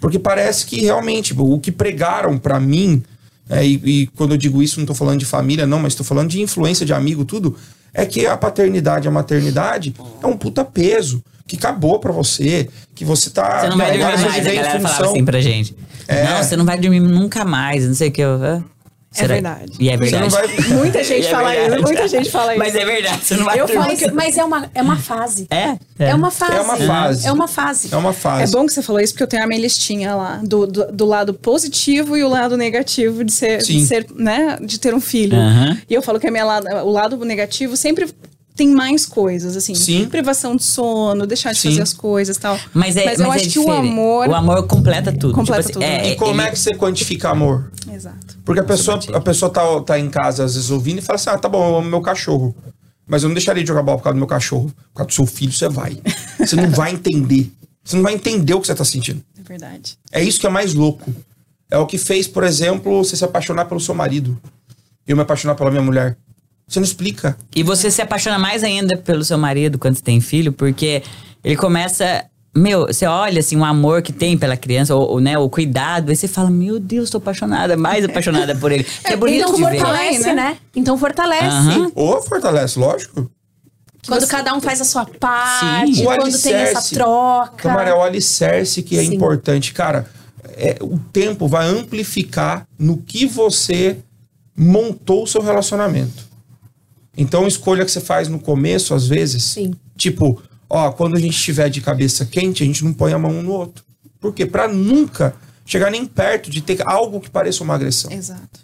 Porque parece que realmente tipo, o que pregaram pra mim, é, e, e quando eu digo isso, não tô falando de família, não, mas tô falando de influência de amigo, tudo, é que a paternidade e a maternidade é um puta peso que acabou pra você, que você tá. Você não vai dormir você mais, a galera falava assim pra gente. É. Não, você não vai dormir nunca mais, não sei o que. Eu, hã? Será? verdade. E é verdade. vai. Muita gente E é fala verdade. isso, muita gente fala isso. Mas é verdade, você não vai Eu falo Mas, mas é, uma, é uma fase. É? É uma fase. É uma fase. É uma fase. É uma É fase. bom que você falou isso, porque eu tenho a minha listinha lá, do, do, do lado positivo e o lado negativo de ser, Sim. de ser, né, de ter um filho. Aham. E eu falo que a minha lado, o lado negativo sempre tem mais coisas, assim. Sim. Privação de sono, deixar de Sim. fazer as coisas e tal. Mas, é, eu mas acho é que o amor... O amor completa tudo. Completa tipo tudo. assim, é, E como ele- é que você quantifica amor? Exato. Porque a pessoa, a pessoa tá, tá em casa, às vezes, ouvindo e fala assim: ah, tá bom, eu amo meu cachorro. Mas eu não deixaria de jogar bola por causa do meu cachorro. Por causa do seu filho, você vai. Você não vai entender. Você não vai entender o que você tá sentindo. É verdade. É isso que é mais louco. É o que fez, por exemplo, você se apaixonar pelo seu marido. Eu me apaixonar pela minha mulher. Você não explica. E você se apaixona mais ainda pelo seu marido quando você tem filho, porque ele começa. Meu, você olha assim, o amor que tem pela criança, ou, ou, né, o cuidado, aí você fala, meu Deus, tô apaixonada, mais apaixonada por ele. Que é bonito então de ver. fortalece, né? né? Então fortalece. Aham. Ou fortalece, lógico. Quando cada um faz a sua parte, Sim. Quando tem essa troca. Câmara, é o alicerce que é Sim. importante. Cara, é, o tempo vai amplificar no que você montou o seu relacionamento. Então, escolha que você faz no começo, às vezes. Sim. Tipo, ó, quando a gente estiver de cabeça quente, a gente não põe a mão um no outro. Por quê? Pra nunca chegar nem perto de ter algo que pareça uma agressão. Exato.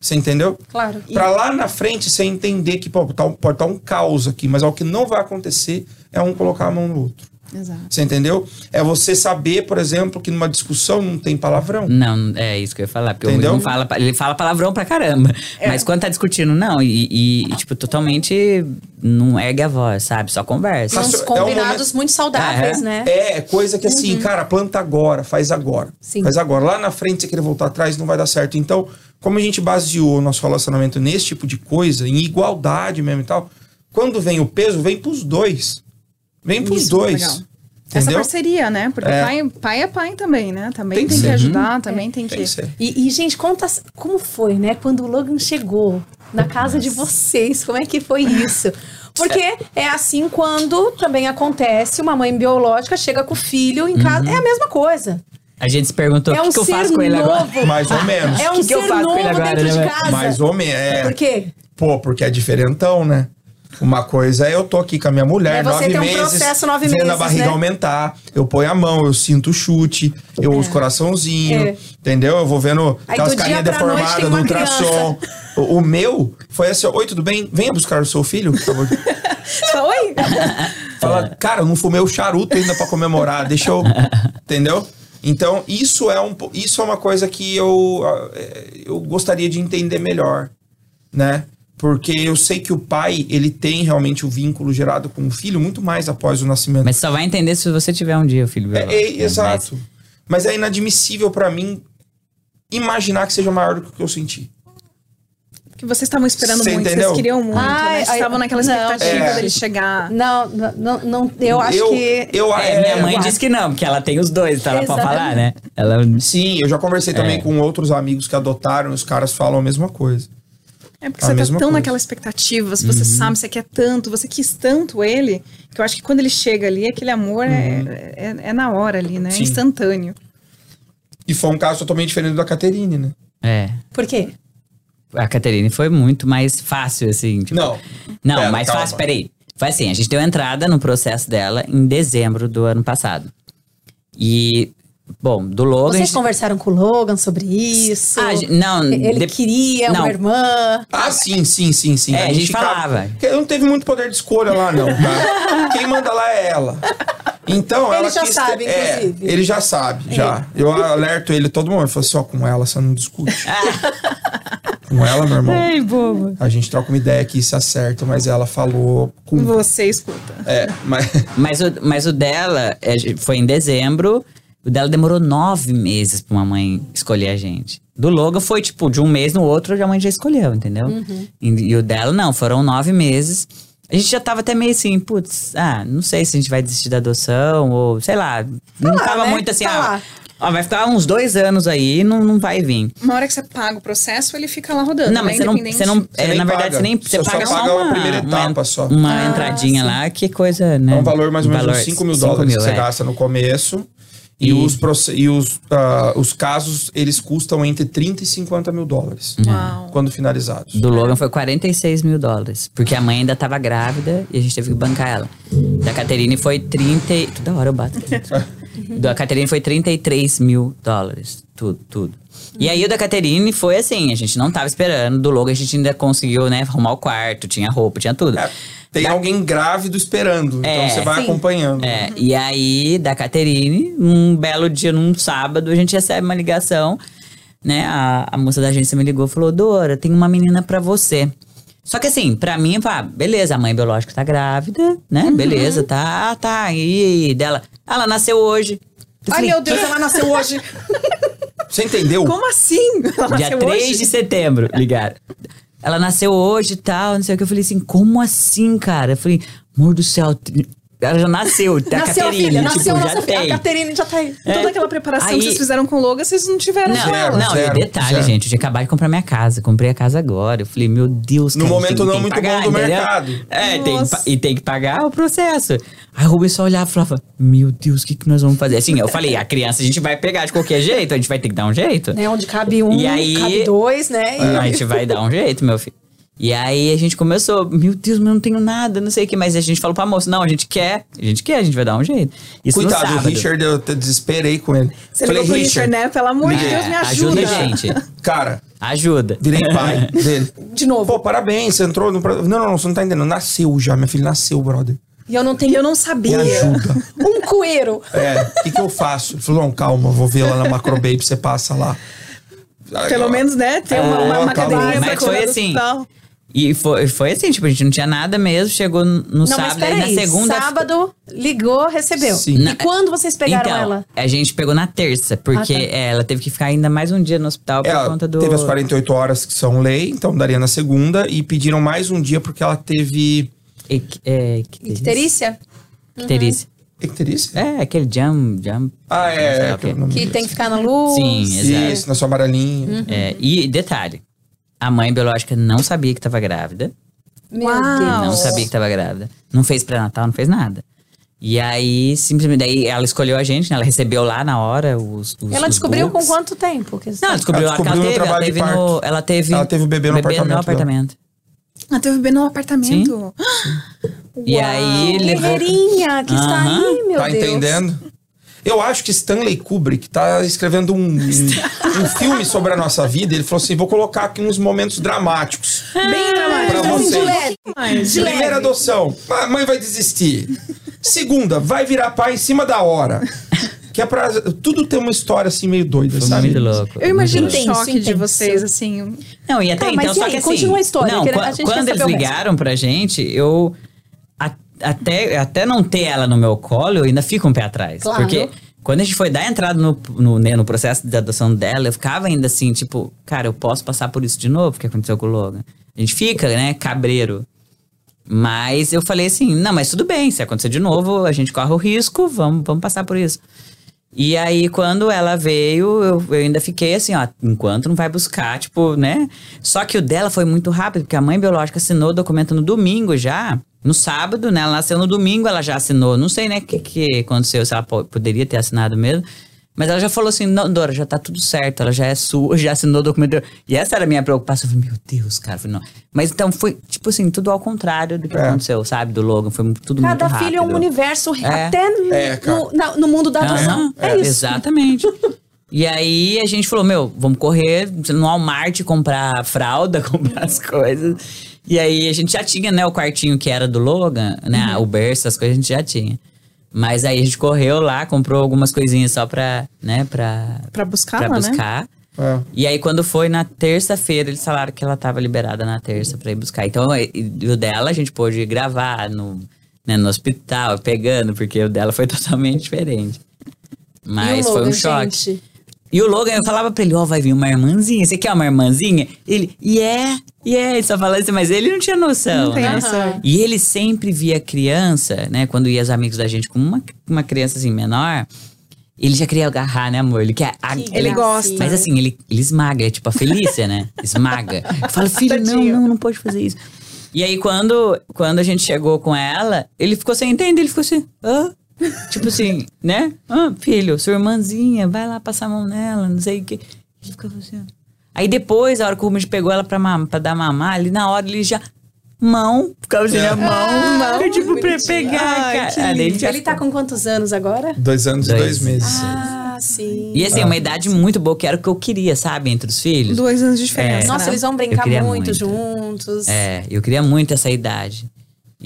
Você entendeu? Claro. Pra lá na frente você entender que pô, tá pode estar um caos aqui, mas o que não vai acontecer é um colocar a mão no outro. Exato. Você entendeu? É você saber, por exemplo, que numa discussão não tem palavrão. Não, é isso que eu ia falar. Porque Entendeu? o não fala, ele fala palavrão pra caramba. É. Mas quando tá discutindo, não. E, e, tipo, totalmente não ergue a voz, sabe? Só conversa. São uns É um combinados momento- muito saudáveis, É. né? É, é coisa que assim, cara, planta agora, faz agora. Sim. Faz agora. Lá na frente, você querer voltar atrás, não vai dar certo. Então, como a gente baseou o nosso relacionamento nesse tipo de coisa, em igualdade mesmo e tal, quando vem o peso, vem pros dois. Vem pros Isso, dois. legal. Essa parceria, né? Porque É. pai, pai é pai também, né? Também Tem tem, que que, ser. ajudar, também tem que. Tem que ser. E, e, gente, conta como foi, né? Quando o Logan chegou na casa de vocês, como é que foi isso? Porque é assim quando também acontece, uma mãe biológica chega com o filho em casa, é a mesma coisa. A gente se perguntou é o um que, que eu ser faço com ele agora. novo. Mais ou menos. É um Que que eu ser faço com novo ele agora, dentro né, de casa. Mais ou menos. É. Por quê? Pô, porque é diferentão, né? Uma coisa é eu tô aqui com a minha mulher, É, você nove tem um meses, processo nove vendo a barriga né? aumentar, eu ponho a mão, eu sinto o chute, eu uso coraçãozinho, É. entendeu? Eu vou vendo Aí aquelas carinhas deformadas uma ultrassom. O, o meu foi assim, oi, tudo bem? Venha buscar o seu filho, por favor. Só oi? Fala, cara, eu não fumei o charuto ainda pra comemorar, deixa eu. Entendeu? Então, isso é, um, isso é uma coisa que eu, ah, eh, eu gostaria de entender melhor, né? Porque eu sei que o pai, ele tem realmente o vínculo gerado com o filho muito mais após o nascimento. Mas só vai entender se você tiver um dia o filho É, é, né? exato. Mas é inadmissível pra mim imaginar que seja maior do que o que eu senti. Que vocês estavam esperando Você muito, entendeu? vocês queriam muito, Ai, né? Vocês estavam naquela não. expectativa É. dele chegar. Não, não, não, não, eu acho eu, que. Eu, Mas, é, é, minha mãe eu disse que não, porque ela tem os dois, então ela pode falar, né? Ela. Sim, eu já conversei também É. com outros amigos que adotaram e os caras falam a mesma coisa. É porque A você tá tão coisa. naquela expectativa, se você Uhum. sabe, você quer tanto, você quis tanto ele, que eu acho que quando ele chega ali, aquele amor é, é, é na hora ali, né? É Uhum. Sim. instantâneo. E foi um caso totalmente diferente da Caterine, né? É. Por quê? A Caterine foi muito mais fácil, assim. Tipo, Não. Não, Pera, mais calma. fácil, peraí. Foi assim, a gente deu entrada no processo dela em dezembro do ano passado. E, bom, do Logan... Vocês gente- conversaram com o Logan sobre isso? Ah, gente- não, Ele de- queria não. uma irmã. Ah, sim, sim, sim, sim. É, a gente falava. Porque não teve muito poder de escolha lá, não, tá? Quem manda lá é ela. Então, Ele ela já quis sabe, ter- é, inclusive. ele já sabe, já. Eu alerto ele todo mundo. Eu falo assim, ó, com ela você não discute. com ela, meu irmão. Ai, bobo. A gente troca uma ideia aqui, se acerta, mas ela falou com... Você escuta. É, mas... Mas o, mas o dela é, foi em dezembro. O dela demorou nove meses pra uma mãe escolher a gente. Do Logan foi, tipo, de um mês no outro, a mãe já escolheu, entendeu? Uhum. E, e o dela, não, foram nove meses. A gente já tava até meio assim, putz, ah, não sei se a gente vai desistir da adoção, ou sei lá. não lá, tava né? muito assim, Tá ah, ó, vai ficar uns dois anos aí e não, não vai vir. Uma hora que você paga o processo, ele fica lá rodando. Não, mas né? você não, Independente- você não Você é, nem na verdade, paga. você nem você Você só paga só paga a uma, primeira etapa uma, só. uma Ah, entradinha sim. lá, que coisa, né? É um valor mais ou menos Valor, uns 5 mil dólares que mil, você é. gasta no começo. E, E- os, e os, ah, os casos, eles custam entre 30 e 50 mil dólares. Uau. Quando finalizados. Do Logan foi 46 mil dólares. Porque a mãe ainda tava grávida e a gente teve que bancar ela. Da Caterine foi 30. e- Toda hora eu bato aqui. Da Caterine foi 33 mil dólares. Tudo, tudo. E aí o da Caterine foi assim, a gente não tava esperando. Do Logan a gente ainda conseguiu, né, arrumar o quarto, tinha roupa, tinha tudo. É, tem alguém grávido esperando. É, então você vai sim. acompanhando. É, e aí, da Caterine, um belo dia, num sábado, a gente recebe uma ligação, né? A, a moça da agência me ligou e falou: Dora, tem uma menina pra você. Só que assim, pra mim, pá, beleza, a mãe biológica tá grávida, né? Beleza, tá, tá. E dela, ela nasceu hoje. Eu Ai, falei, meu Deus, ela nasceu hoje. Você entendeu? Como assim? Ela Dia nasceu 3 hoje? de setembro, ligaram. Ela nasceu hoje e tal, não sei o que. Eu falei assim, como assim, cara? Eu falei, amor do céu, ela já nasceu, tá nasceu a Caterine, filha, tipo, nasceu a já nossa filha. A tem. Caterine já tá aí. Toda aquela preparação Aí- que vocês fizeram com o Logan, vocês não tiveram Não, com ela. não, zero, e detalhe, zero. gente, eu tinha acabado de comprar minha casa. Comprei a casa agora. Eu falei, meu Deus, No cara, momento tem, não tem muito pagar, bom do entendeu? mercado. É, tem e tem que pagar o processo. Aí o Rubens só olhava e falava, meu Deus, o que, que nós vamos fazer? Assim, eu falei, a criança a gente vai pegar de qualquer jeito, a gente vai ter que dar um jeito. Né, onde cabe um, E aí- cabe dois, né? E- A gente vai dar um jeito, meu filho. E aí a gente começou, meu Deus, mas eu não tenho nada, não sei o que. Mas a gente falou pra moça, não, a gente quer, a gente quer, a gente vai dar um jeito. Isso no Coitado, o. Richard, eu te desesperei com ele. Você Falei, ligou pro Richard, né? Pelo amor de É, Deus, me ajuda. ajuda a gente. Cara, Ajuda. virei pai dele. De novo. Pô, parabéns, você entrou no. Não, não, não, você não tá entendendo. Nasceu já, minha filha nasceu, brother. E eu não tenho eu não Me sabia. ajuda. um coeiro. É, o que, que eu faço? Ele falou, não, calma, vou ver lá na Macrobabe, você passa lá. Pelo menos, né? Ter uma, uma, uma bom. cadeirinha pra Mas foi assim. hospital. E foi, foi assim, tipo, a gente não tinha nada mesmo, chegou no Não, mas sábado, aí peraí. na segunda. Sábado, ligou, recebeu. Sim. E Na- quando vocês pegaram então, ela? a gente pegou na terça, porque Ah, tá. é, ela teve que ficar ainda mais um dia no hospital por Ela conta do. teve as 48 horas que são lei, então daria na segunda. E pediram mais um dia porque ela teve. Ic- é, icterícia? Icterícia? Icterícia. Icterícia? É, aquele jump, jump. Ah, é. é que nome Que tem que ficar na luz. Sim, exato. Isso, na sua amarelinha. É, e detalhe, a mãe biológica não sabia que estava grávida. Meu Uau. Deus. Não sabia que estava grávida. Não fez pré-natal, não fez nada. E aí, simplesmente, daí ela escolheu a gente, né? Ela recebeu lá na hora os. os Ela os descobriu com quanto tempo? Que Não, ela descobriu, Ela que descobriu no ela teve. Ela teve, parto. no, ela teve. Ela teve o bebê no apartamento dela. apartamento. Ah, teve bebê no apartamento. E aí levou. Guerreirinha que está Aham. aí, meu tá Deus. entendendo? Eu acho que Stanley Kubrick tá escrevendo um, um filme sobre a nossa vida. Ele falou assim: vou colocar aqui uns momentos dramáticos. Bem Pra dramático. vocês. De leve. Mas, De Primeira leve. adoção, a mãe vai desistir. Segunda, vai virar pai em cima da hora. Que é pra. Tudo tem uma história assim meio doida, Foi sabe? muito louco. eu imagino o Intenso, choque de intenso. vocês, assim. Não, e até Tá, mas então, e só aí? que assim. Continua a história, Não, a gente quando eles ligaram pra gente, eu. Até, até não ter ela no meu colo, eu ainda fico um pé atrás. Claro. Porque quando a gente foi dar entrada no, no, né, no processo de adoção dela, eu ficava ainda assim, tipo, cara, eu posso passar por isso de novo, que aconteceu com o Logan. A gente fica, né, cabreiro. Mas eu falei assim, não, mas tudo bem, se acontecer de novo, a gente corre o risco, vamos, vamos passar por isso. E aí, quando ela veio, eu, eu ainda fiquei assim, ó, enquanto não vai buscar, tipo, né? Só que o dela foi muito rápido, porque a mãe biológica assinou o documento no domingo já. No sábado, né? Ela nasceu no domingo, ela já assinou. Não sei, né, o que, que aconteceu, se ela po- poderia ter assinado mesmo. Mas ela já falou assim, não, Dora, já tá tudo certo, ela já é sua, já assinou o documento. E essa era a minha preocupação. Eu falei, meu Deus, cara. Falei, não. Mas então foi, tipo assim, tudo ao contrário do que É. aconteceu, sabe? Do Logan. Foi tudo muito Cada rápido. filho é um universo, É. até no, É, no- no mundo da adoção. É, isso. Exatamente. E aí a gente falou, meu, vamos correr no Walmart comprar fralda, comprar as coisas. E aí a gente já tinha, né, o quartinho que era do Logan, né, Uhum. o berço, as coisas a gente já tinha. Mas aí a gente correu lá, comprou algumas coisinhas só pra, né, pra, Pra buscar pra lá, né? buscar. É. E aí, quando foi na terça-feira, eles falaram que ela tava liberada na terça pra ir buscar. Então, o dela a gente pôde gravar no, né, no hospital, pegando, porque o dela foi totalmente diferente. E Mas o foi um Logan, choque. gente? E o Logan, eu falava pra ele, ó, vai vir uma irmãzinha, você quer uma irmãzinha? Ele, é, e é, ele só falava assim, mas ele não tinha noção, Não tem né? noção. E ele sempre via criança, né, quando ia os amigos da gente com uma, uma criança assim menor, ele já queria agarrar, né, amor? Ele quer. a- Que Ele gosta. Mas assim, ele, ele esmaga, é tipo a Felícia, né? Esmaga. Eu falo, filho, não, não, não pode fazer isso. E aí, quando, quando a gente chegou com ela, ele ficou sem entender, ele ficou assim, hã? Tipo assim, né? Ah, filho, sua irmãzinha, vai lá passar a mão nela, não sei o que. Ele ficava assim, ó. Aí depois, a hora que o Rubens pegou ela pra, mam- pra dar mamar, ali na hora ele já. Mão, ficava assim, a mão, Ah, mão, tipo, pra pegar, Ai, cara. Ah, ele já Ele tá com quantos anos agora? Dois anos Dois. e dois meses. Ah, sim. E assim, uma idade muito boa, que era o que eu queria, sabe, entre os filhos. Dois anos de diferença. Nossa, né? eles vão Eu brincar muito, muito. juntos. É, eu queria muito essa idade.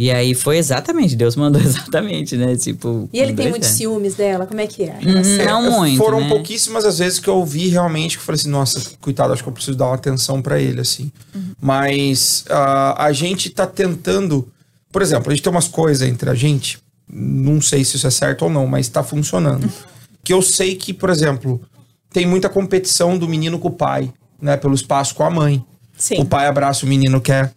E aí foi exatamente, Deus mandou exatamente, né? Tipo. E ele tem muitos anos. ciúmes dela? Como é que é? Hum, É, Não muito. Foram né? pouquíssimas as vezes que eu vi realmente que eu falei assim, nossa, coitado, acho que eu preciso dar uma atenção pra ele, assim. Mas ah, a gente tá tentando. Por exemplo, a gente tem umas coisas entre a gente, não sei se isso é certo ou não, mas tá funcionando. que eu sei que, por exemplo, tem muita competição do menino com o pai, né? Pelo espaço com a mãe. Sim. O pai abraça o menino quer.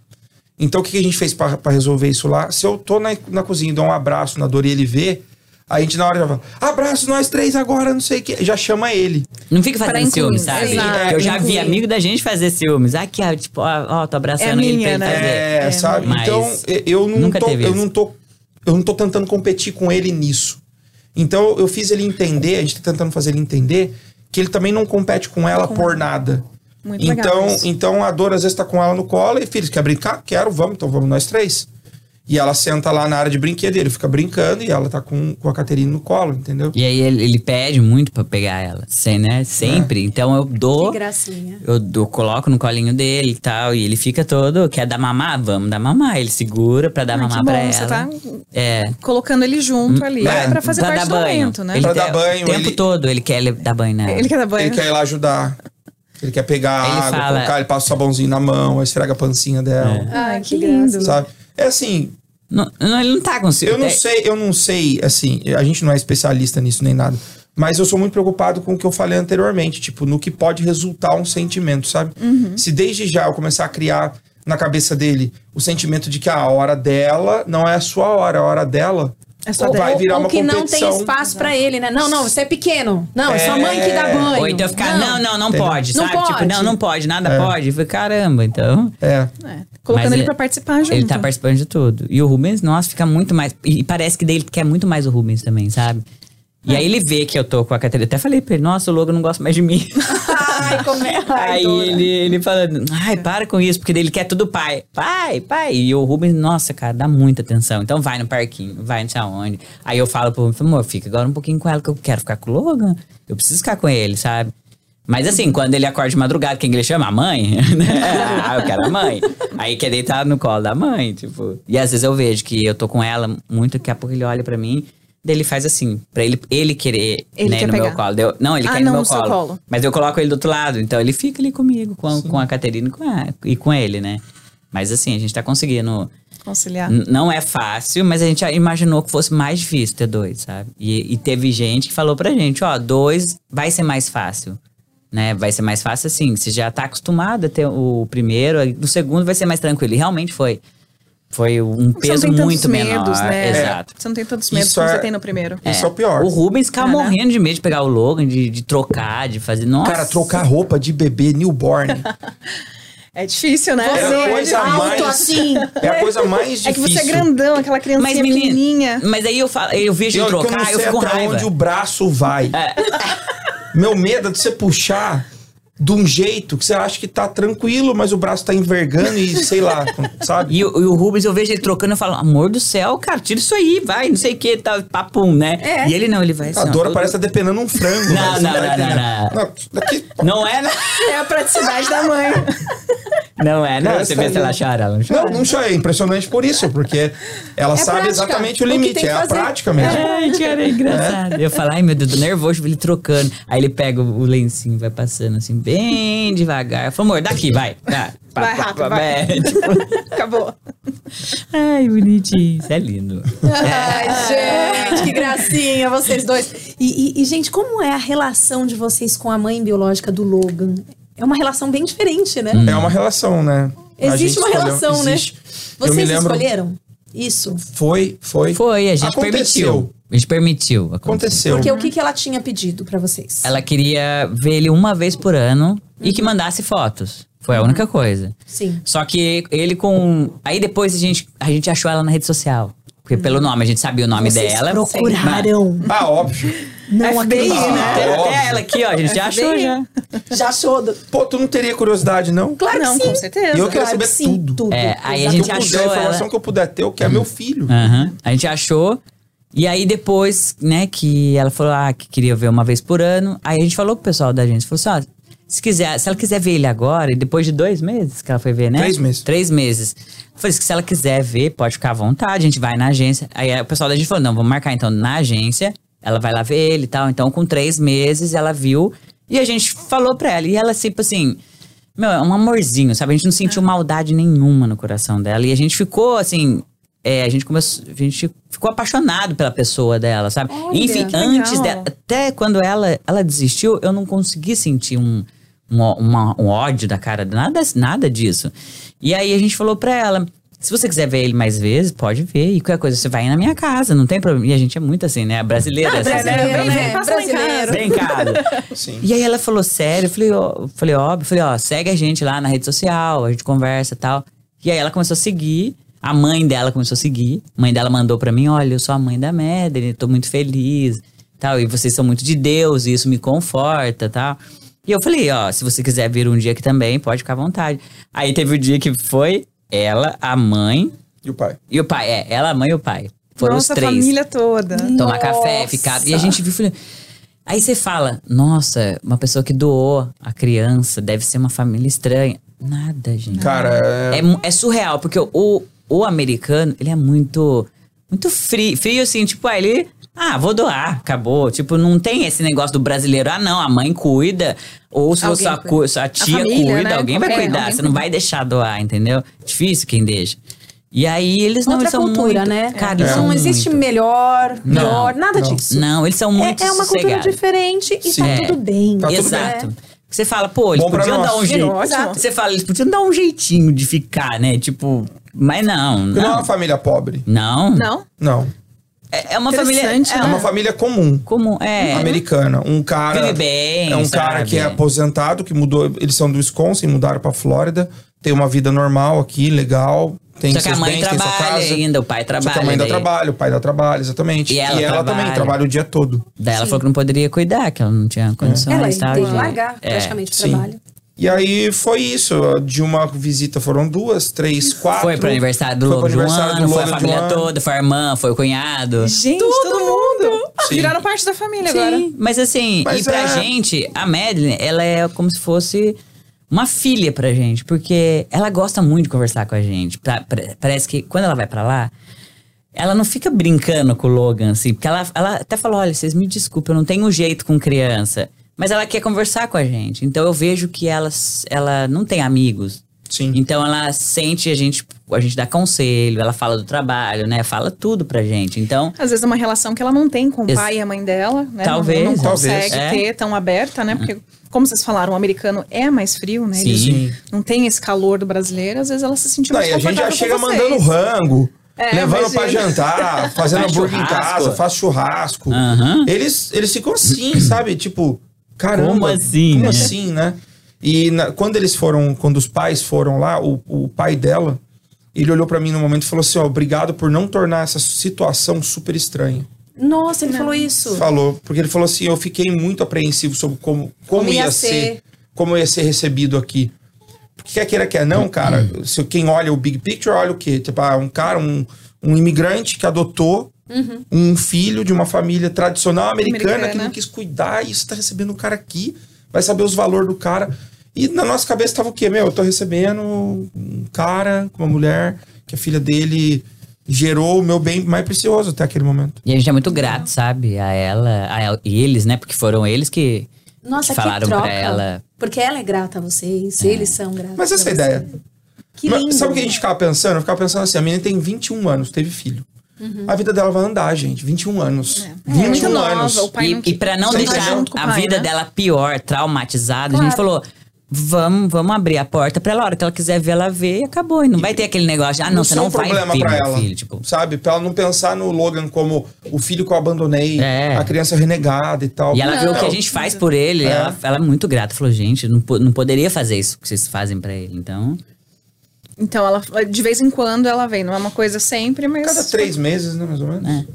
Então o que que a gente fez pra pra resolver isso lá? Se eu tô na, na cozinha e dou um abraço na Dor e ele vê, a gente na hora já fala, abraço nós três agora, não sei o que. Já chama ele. Não fica Pra fazendo incluir, ciúmes, sabe? exato. eu já vi amigo da gente fazer ciúmes. Aqui, ó, tipo, ó, ó, tô abraçando É ele minha, pra ele né? fazer. É, É, sabe? mas então eu não nunca tô, teve eu isso. não tô, eu não tô tentando competir com ele nisso. Então eu fiz ele entender, a gente tá tentando fazer ele entender que ele também não compete com ela por nada. Muito legal então, isso. então a Dora às vezes tá com ela no colo e filho, quer brincar? Quero, vamos, então vamos nós três. E ela senta lá na área de brinquedo, ele fica brincando e ela tá com, com a Caterine no colo, entendeu? E aí ele, ele pede muito pra pegar ela, sem, né? Sempre. Então eu dou. Que gracinha. Eu, dou- coloco no colinho dele e tal. E ele fica todo. Quer dar mamar? Vamos dar mamar. Ele segura pra dar Ai, que mamar bom, pra você ela. tá É. colocando ele junto ali. É, pra fazer pra parte dar do banho. momento, né? Ele Pra dar banho, O tempo ele- todo ele quer dar banho nela. Ele quer dar banho. Ele quer ir lá ajudar. Ele quer pegar Ele água, fala- colocar, ele passa o sabãozinho na mão, aí esfrega a pancinha dela. Ai, que que lindo. Sabe? É assim, Não, não, ele não tá com ciúme. Eu não É- sei, eu não sei, assim, a gente não é especialista nisso nem nada. Mas eu sou muito preocupado com o que eu falei anteriormente, tipo, no que pode resultar um sentimento, sabe? Uhum. Se desde já eu começar a criar na cabeça dele o sentimento de que ah, a hora dela não é a sua hora, a hora dela É só vai dela. virar Ou uma que não tem competição. espaço pra ele, né? Não, não, você é pequeno. Não, é, sua mãe que dá É. banho. Ou então ficar, não, não, não Entendeu? pode, Não sabe? Tipo, pode. não, não pode, nada É. pode. Eu falei, caramba, então. É. É, Colocando Mas ele é- pra participar junto. Ele tá participando de tudo. E o Rubens, nossa, fica muito mais. E parece que daí ele quer muito mais o Rubens também, sabe? E aí ele vê que eu tô com a Catarina. Até falei pra ele, nossa, o Logan não gosta mais de mim. Ai, como é. Ai, aí ele, ele fala, ai, para com isso, porque ele quer tudo pai. Pai, pai. E o Rubens, nossa, cara, dá muita atenção. Então vai no parquinho, vai não sei aonde. Aí eu falo pro amor, fica agora um pouquinho com ela, que eu quero ficar com o Logan. Eu preciso ficar com ele, sabe? Mas assim, quando ele acorda de madrugada, quem que ele chama? A mãe? ah, eu quero a mãe. Aí quer deitar no colo da mãe, tipo. E às vezes eu vejo que eu tô com ela muito, daqui a pouco ele olha pra mim, daí ele faz assim, pra ele, ele querer Ele né, quer no meu pegar. colo. Daí eu- não, ele Ah, quer ir no não, meu no seu colo. colo. Mas eu coloco ele do outro lado, então ele fica ali comigo, com a, com a Caterina e com, a- e com ele, né? Mas assim, a gente tá conseguindo. Conciliar. Não é fácil, mas a gente imaginou que fosse mais difícil ter dois, sabe? E, e teve gente que falou pra gente, ó, dois vai ser mais fácil. Né? Vai ser mais fácil assim. Você já tá acostumado a ter o primeiro, o segundo vai ser mais tranquilo. E realmente foi. Foi um Você peso não tem muito tantos menor. medos, né? Exato. Você não tem tantos medos como é- você tem no primeiro. Isso é o pior. O Rubens ficava morrendo de medo de pegar o Logan, de, de trocar, de fazer. Nossa. Cara, trocar roupa de bebê newborn É difícil, né? É a Sim, coisa difícil. mais- Alto assim. é a coisa mais É que difícil. você é grandão, aquela criancinha Mas, menina, pequenininha. mas aí eu, falo, eu vejo Eu, eu trocar, eu, sei fico com até raiva. onde o braço vai. Meu medo é de você puxar de um jeito que você acha que tá tranquilo, mas o braço tá envergando e sei lá, sabe? E, o- e o Rubens, eu vejo ele trocando, eu falo, amor do céu, cara, tira isso aí, vai, não sei o que, tá, papum, né? É. E ele não, ele vai assim, A Dora todo- parece tá depenando um frango. Não, você não, tá não, entendendo? não, não. daqui- Não é, né? É a praticidade da mãe. Não é, não. Você vê se ela chora, ela não chora. Não, não chora. É impressionante por isso, porque ela sabe prática. exatamente o O que limite. que é a prática mesmo. Ai, cara, é engraçado. Eu falo, ai meu Deus, tô nervoso, ele trocando. Aí ele pega o lencinho, vai passando assim, bem devagar. Eu falo, amor, daqui, vai. Vai, Vai rápido, vai. É, tipo, Acabou. ai, bonitinho. Isso é lindo. Ai, gente, que gracinha, vocês dois. E, e- e, gente, como é a relação de vocês com a mãe biológica do Logan? É uma relação bem diferente, né? É uma relação, né? Existe uma escolheu- relação, existe. né? Vocês lembro- escolheram isso? Foi, foi. Foi, a gente Aconteceu. permitiu. A gente permitiu. Aconteceu. Aconteceu. Porque o que, que ela tinha pedido pra vocês? Ela queria ver ele uma vez por ano e que mandasse fotos. Foi a única coisa. Sim. Só que ele com. Aí depois a gente, a gente achou ela na rede social. Porque pelo nome, a gente sabia o nome Vocês dela. procuraram. Ah, óbvio. Não FBI, acredito. né? Até, óbvio. até ela aqui, ó, a gente já achou já. Já achou? do- Pô, tu não teria curiosidade, não? Claro Não, que sim. com certeza. E eu quero Claro saber sim, tudo. É, aí a gente eu achou a informação ela- que eu puder ter, eu quero meu filho. A gente achou. E aí depois, né, que ela falou ah, que queria ver uma vez por ano. Aí a gente falou pro pessoal da gente, falou assim, ó, se quiser, se ela quiser ver ele agora, e depois de dois meses que ela foi ver, né? Três meses. Três meses. Eu falei que se ela quiser ver, pode ficar à vontade, a gente vai na agência. Aí o pessoal da gente falou, não, vamos marcar então na agência, ela vai lá ver ele e tal. Então, com três meses, ela viu. E a gente falou pra ela. E ela, tipo assim, meu, é um amorzinho, sabe? A gente não sentiu maldade nenhuma no coração dela. E a gente ficou, assim. é, a gente começou. A gente ficou apaixonado pela pessoa dela, sabe? Olha, Enfim, antes dela. Até quando ela, ela desistiu, eu não consegui sentir um, um, uma- um ódio da cara. Nada, nada disso. E aí a gente falou pra ela. Se você quiser ver ele mais vezes, pode ver. E qualquer coisa, você vai na minha casa, não tem problema. E a gente é muito assim, né? Brasileira. assim, né? brasileiro, Vem, né? vem, em Brasileiro. casa. Bem caro. Sim. E aí ela falou, sério? Eu falei, ó, falei, óbvio. Eu falei, ó, segue a gente lá na rede social, a gente conversa e tal. E aí ela começou a seguir. A mãe dela começou a seguir. A mãe dela mandou pra mim, olha, eu sou a mãe da Madeline, tô muito feliz. Tal, e vocês são muito de Deus, e isso me conforta, tal. E eu falei, ó, se você quiser vir um dia aqui também, pode ficar à vontade. Aí teve o dia que foi ela, a mãe E o pai? e o pai. É, ela, a mãe e o pai. Foram Nossa, os a três família toda. tomar Nossa. café, ficar. E a gente viu, falei. Aí você fala, nossa, uma pessoa que doou a criança deve ser uma família estranha. Nada, gente. Cara, é... É, é surreal, porque o, o americano, ele é muito, muito frio, frio assim, tipo, ah, ele, ah, vou doar, acabou. Tipo, não tem esse negócio do brasileiro, ah, não, a mãe cuida, ou se Alguém sua, sua tia família, cuida, né? alguém vai Qualquer- cuidar, alguém você não vai deixar doar, entendeu? Difícil quem deixa. E aí eles não Outra eles são cultura, muito, né? Cara, eles não são existe muito. melhor, pior, nada não. disso. Não, eles são muito é, é uma cultura sossegados. diferente e Sim. tá É. tudo bem. Tá tudo Exato. né? Você fala, pô, eles Bom podiam dar um. Exato. Você fala, eles podiam dar um jeitinho de ficar, né? Tipo, mas não, Porque não é não. uma família pobre. Não. Não? Não. É, é uma família. Interessante, É, É uma família comum. Como é. Americana. Um cara. Vive bem, É um sabe? cara que é aposentado, que mudou. Eles são do Wisconsin, mudaram pra Flórida. Tem uma vida normal aqui, legal. Tem Só que a mãe bens, trabalha casa. ainda, o pai Só trabalha. que a mãe dá daí- trabalho, o pai dá trabalho, exatamente. E ela também trabalha. trabalha o dia todo. Daí ela falou que não poderia cuidar, que ela não tinha condições Ela e tal. tem que largar É. praticamente o sim. trabalho. E aí foi isso. De uma visita foram duas, três, quatro. Foi pro aniversário do Lobo de um aniversário do ano, foi a família toda, foi a irmã, foi o cunhado. Gente, todo, mundo. Sim. Viraram parte da família agora. Sim, mas assim, Mas e pra é- gente, a Madeline, ela é como se fosse uma filha pra gente, porque ela gosta muito de conversar com a gente. Pra- pra- parece que quando ela vai pra lá, ela não fica brincando com o Logan, assim, porque ela, ela até falou: olha, vocês me desculpem, eu não tenho jeito com criança. Mas ela quer conversar com a gente. Então eu vejo que ela, ela não tem amigos. Sim. Então ela sente a gente, a gente dá conselho, ela fala do trabalho, né? Fala tudo pra gente. Então, Às vezes é uma relação que ela não tem com o pai e a mãe dela, né? Talvez. Não, não Talvez. consegue É. ter tão aberta, né? Porque, como vocês falaram, o americano é mais frio, né? Eles Sim. não tem esse calor do brasileiro. Às vezes ela se sentiu Não, mais e a gente já chega mandando rango. É, levando pra imagina. jantar, fazendo Faz hambúrguer em casa, faz churrasco. Aham. Eles, eles ficam assim, sabe? Tipo, caramba. Como assim, Como né? assim, né? E na- quando eles foram, quando os pais foram lá, o, o pai dela, ele olhou pra mim no momento e falou assim: ó, obrigado por não tornar essa situação super estranha. Nossa, ele falou isso. Falou, porque ele falou assim: eu fiquei muito apreensivo sobre como, como, Como ia ia, ser. ser. como ia ser recebido aqui. Porque quer queira, quer não, cara, se quem olha o big picture, olha o quê? Tipo, ah, um cara, um, um imigrante que adotou um filho de uma família tradicional americana, que Americana. não quis cuidar, e isso tá recebendo um cara aqui, vai saber os valores do cara. E na nossa cabeça tava o quê? Meu, eu tô recebendo um cara, uma mulher, que a filha dele gerou o meu bem mais precioso até aquele momento. E a gente é muito grato, sabe? A ela, a ela- e eles, né? Porque foram eles que, Nossa, que que, falaram troca. pra ela. Porque ela é grata a vocês, eles são gratos. Mas essa a é a você. ideia. Que Mas lindo. Sabe o que a gente ficava pensando? Eu ficava pensando assim, a menina tem 21 anos, teve filho. Uhum. A vida dela vai andar, gente. 21 anos. É, muito 21 nova, anos. pai E, não e pra não Você deixar a pai, vida né? dela pior, traumatizada, a Claro. gente falou. Vamos, vamos abrir a porta pra ela, a hora que ela quiser ver, ela vê e acabou. E não vai ter aquele negócio de, ah, não, você sou não um vai problema ver pra ela, filho. Tipo, sabe? Pra ela não pensar no Logan como o filho que eu abandonei, É. a criança renegada e tal. E ela viu o que a Não. gente faz por ele, É. ela, ela é muito grata. Falou, gente, não, não poderia fazer isso que vocês fazem pra ele. Então, Então, ela, de vez em quando ela vem. Não é uma coisa sempre, mas. Cada três meses, né, mais ou menos? É.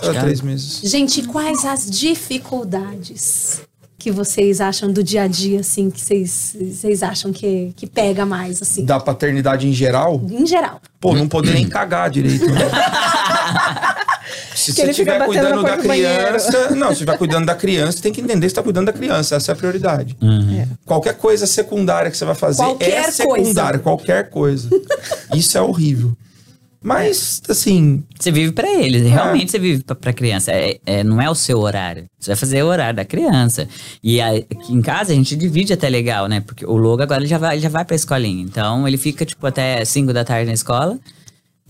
Cada três meses. Gente, quais as dificuldades que vocês acham do dia a dia, assim, que vocês, vocês acham que, que pega mais, assim? Da paternidade em geral, Em geral. pô, não poder nem cagar direito. Né? Se você estiver cuidando da criança. Não, se estiver cuidando da criança, você tem que entender que você está cuidando da criança. Essa é a prioridade. Qualquer coisa secundária que você vai fazer Qualquer é secundária, qualquer coisa. Isso é horrível. Mas, assim, você vive pra ele. Realmente você vive pra, pra criança. É, é- não é o seu horário. Você vai fazer o horário da criança. E a- aqui em casa a gente divide até legal, né? Porque o Logo agora ele já vai, ele já vai pra escolinha. Então ele fica, tipo, até 5 da tarde na escola.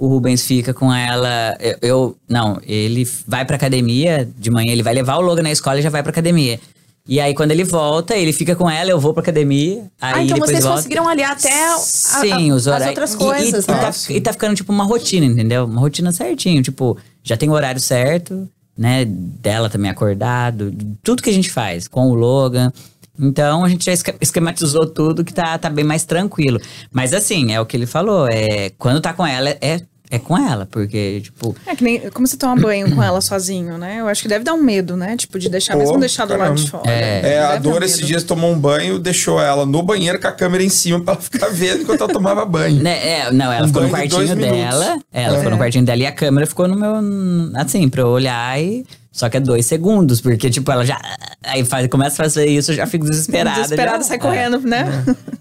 O Rubens fica com ela. Eu, eu- não, ele vai pra academia de manhã, ele vai levar o Logan na escola e já vai pra academia. E aí, quando ele volta, ele fica com ela, eu vou pra academia. Aí ah, então depois vocês volta. conseguiram aliar até a- a- Sim, os as horários. outras E- coisas, e, né? tá, Ah, sim. e tá ficando, tipo, uma rotina, entendeu? Uma rotina certinho. Tipo, já tem o horário certo, né? Dela também acordado. Tudo que a gente faz com o Logan. Então, a gente já esque- esquematizou tudo que tá, tá bem mais tranquilo. Mas, assim, é o que ele falou. É, quando tá com ela, é, é com ela. Porque, tipo... É que nem como você toma banho com ela sozinho, né? Eu acho que deve dar um medo, né? Tipo, de deixar, Pô, mesmo deixar do lado de fora. É. é, a Dora esses dias tomou um banho, deixou ela no banheiro com a câmera em cima pra ela ficar vendo enquanto ela tomava banho. Né, é, não, ela Um ficou no de quartinho minutos. dela. Ela ficou no quartinho dela e a câmera ficou no meu. Assim, pra eu olhar e. Só que é dois segundos, porque, tipo, ela já. Aí faz, começa a fazer isso, eu já fico desesperada. Desesperada, já. sai É. correndo, né?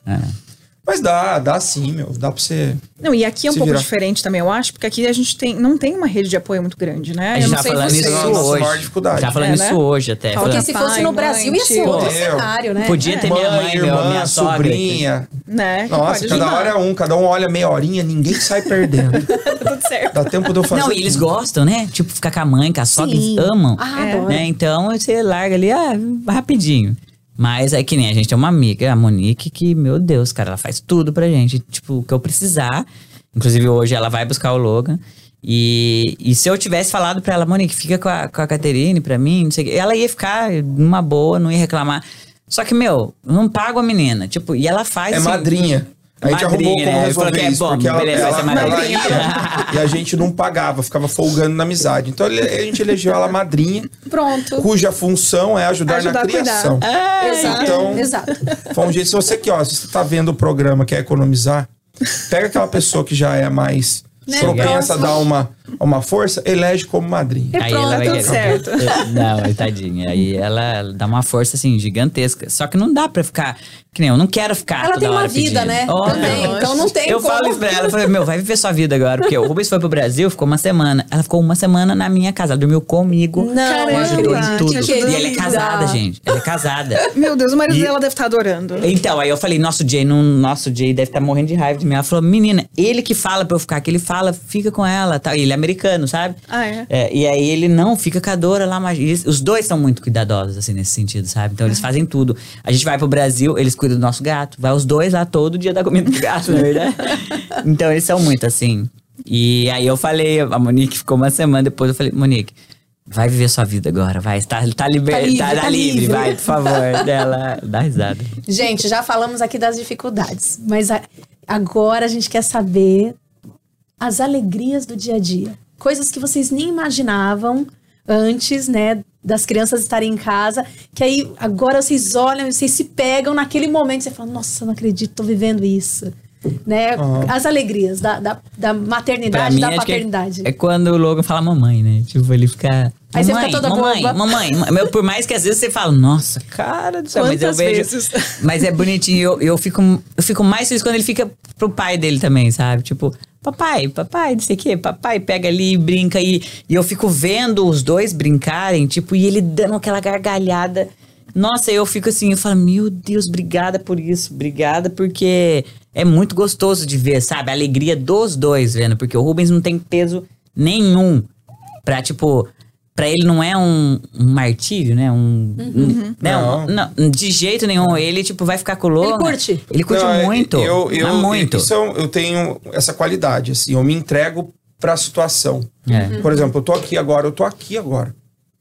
Mas dá, dá sim, meu. Dá pra você. Não, e aqui é um pouco virar. diferente também, eu acho, porque aqui a gente tem, não tem uma rede de apoio muito grande, né? A Eu gente não tá sei falando vocês. isso é hoje. maior dificuldade. Tá falando É, isso né? hoje até. Fala Falando, Porque se fosse pai, no mãe, Brasil ia ser outro Meu, cenário, né? Podia ter minha mãe, meu, irmã, minha sogra. sobrinha. Né? Nossa, cada ajudar. hora é um, cada um olha meia horinha, ninguém sai perdendo. Tá tudo certo. Dá tempo de eu fazer. Não, e eles tudo. gostam, né? Tipo, ficar com a mãe, com a sogra, eles amam. Ah, É. né? Então você larga ali, ah, rapidinho. Mas é que nem a gente tem uma amiga, a Monique, que, meu Deus, cara, ela faz tudo pra gente. Tipo, o que eu precisar. Inclusive, hoje ela vai buscar o Logan. E, e se eu tivesse falado pra ela, Monique, fica com a, com a Caterine pra mim, não sei o quê, ela ia ficar numa boa, não ia reclamar. Só que, meu, não pago a menina. Tipo, e ela faz. É assim, madrinha. A gente Madrinha, arrumou como né? Resolver que é isso, bom, porque ela, beleza, ela, ela ia e a gente não pagava, ficava folgando na amizade. Então a gente elegeu ela madrinha, Pronto. cuja função é ajudar, Ajudar na criação. Exato. Então- Exato. Foi um jeito, se você aqui, ó, se você tá vendo o programa, quer economizar, pega aquela pessoa que já é mais Né, propensa a dar uma, uma força, elege como madrinha. E Aí pronto, ela vai tudo querer. certo. Não, tadinha. Aí ela dá uma força assim gigantesca. Só que não dá pra ficar. Que nem eu não quero ficar. Ela toda tem uma hora vida, pedindo. né? Ó, Também. não. Então não tem Eu como. falo isso pra ela, eu falei, meu, vai viver sua vida agora. Porque o Rubens foi pro Brasil, ficou uma semana. Ela ficou uma semana na minha casa, ela dormiu comigo. Não, me ajudou em tudo. E ela é casada, gente. Ela é casada. Meu Deus, o marido E- dela deve estar adorando. Então, aí eu falei, nosso Jay, não, nosso Jay deve estar morrendo de raiva de mim. Ela falou, menina, ele que fala pra eu ficar, que ele fala, fica com ela, tal. E ele é americano, sabe? Ah, é? e aí ele não, fica com a Dora lá, mas eles- os dois são muito cuidadosos, assim, nesse sentido, sabe? Então eles fazem tudo. A gente vai pro Brasil, eles cuidam do nosso gato. Vai os dois lá todo dia da comida do gato, na verdade. então eles são muito assim. E aí eu falei, a Monique ficou uma semana depois, eu falei, Monique, vai viver sua vida agora, vai. Tá, tá, liber, Tá livre, tá, tá livre, livre. vai, por favor. Dela, dá risada. Gente, já falamos aqui das dificuldades, mas a- agora a gente quer saber as alegrias do dia a dia. Coisas que vocês nem imaginavam antes, né, das crianças estarem em casa, que aí agora vocês olham, vocês se pegam naquele momento, você fala, nossa, não acredito, tô vivendo isso. Né? As alegrias da, da, da maternidade mim, e da que paternidade. é, é quando o Logan fala mamãe, né? Tipo, ele fica. Aí você mamãe, fica toda mamãe, boba. mamãe, mamãe. Por mais que às vezes você fala, nossa, cara do céu, mas eu Quantas vejo. vezes? Mas é bonitinho. Eu, eu, fico, eu fico mais feliz quando ele fica pro pai dele também, sabe? Tipo, papai, papai, não sei o quê, papai pega ali e brinca. E, e eu fico vendo os dois brincarem, tipo, e ele dando aquela gargalhada. Nossa, eu fico assim, eu falo, meu Deus, obrigada por isso, obrigada, porque é muito gostoso de ver, sabe? A alegria dos dois vendo, porque o Rubens não tem peso nenhum pra, tipo, pra ele não é um, um martírio, né? Um, um- né? Um- não, de jeito nenhum. Ele, tipo, vai ficar com o Logan. curte. Ele curte Não, é- muito. Eu, eu, mas muito. Isso é um- eu tenho essa qualidade, assim, eu me entrego pra situação. É. Por exemplo, eu tô aqui agora, eu tô aqui agora.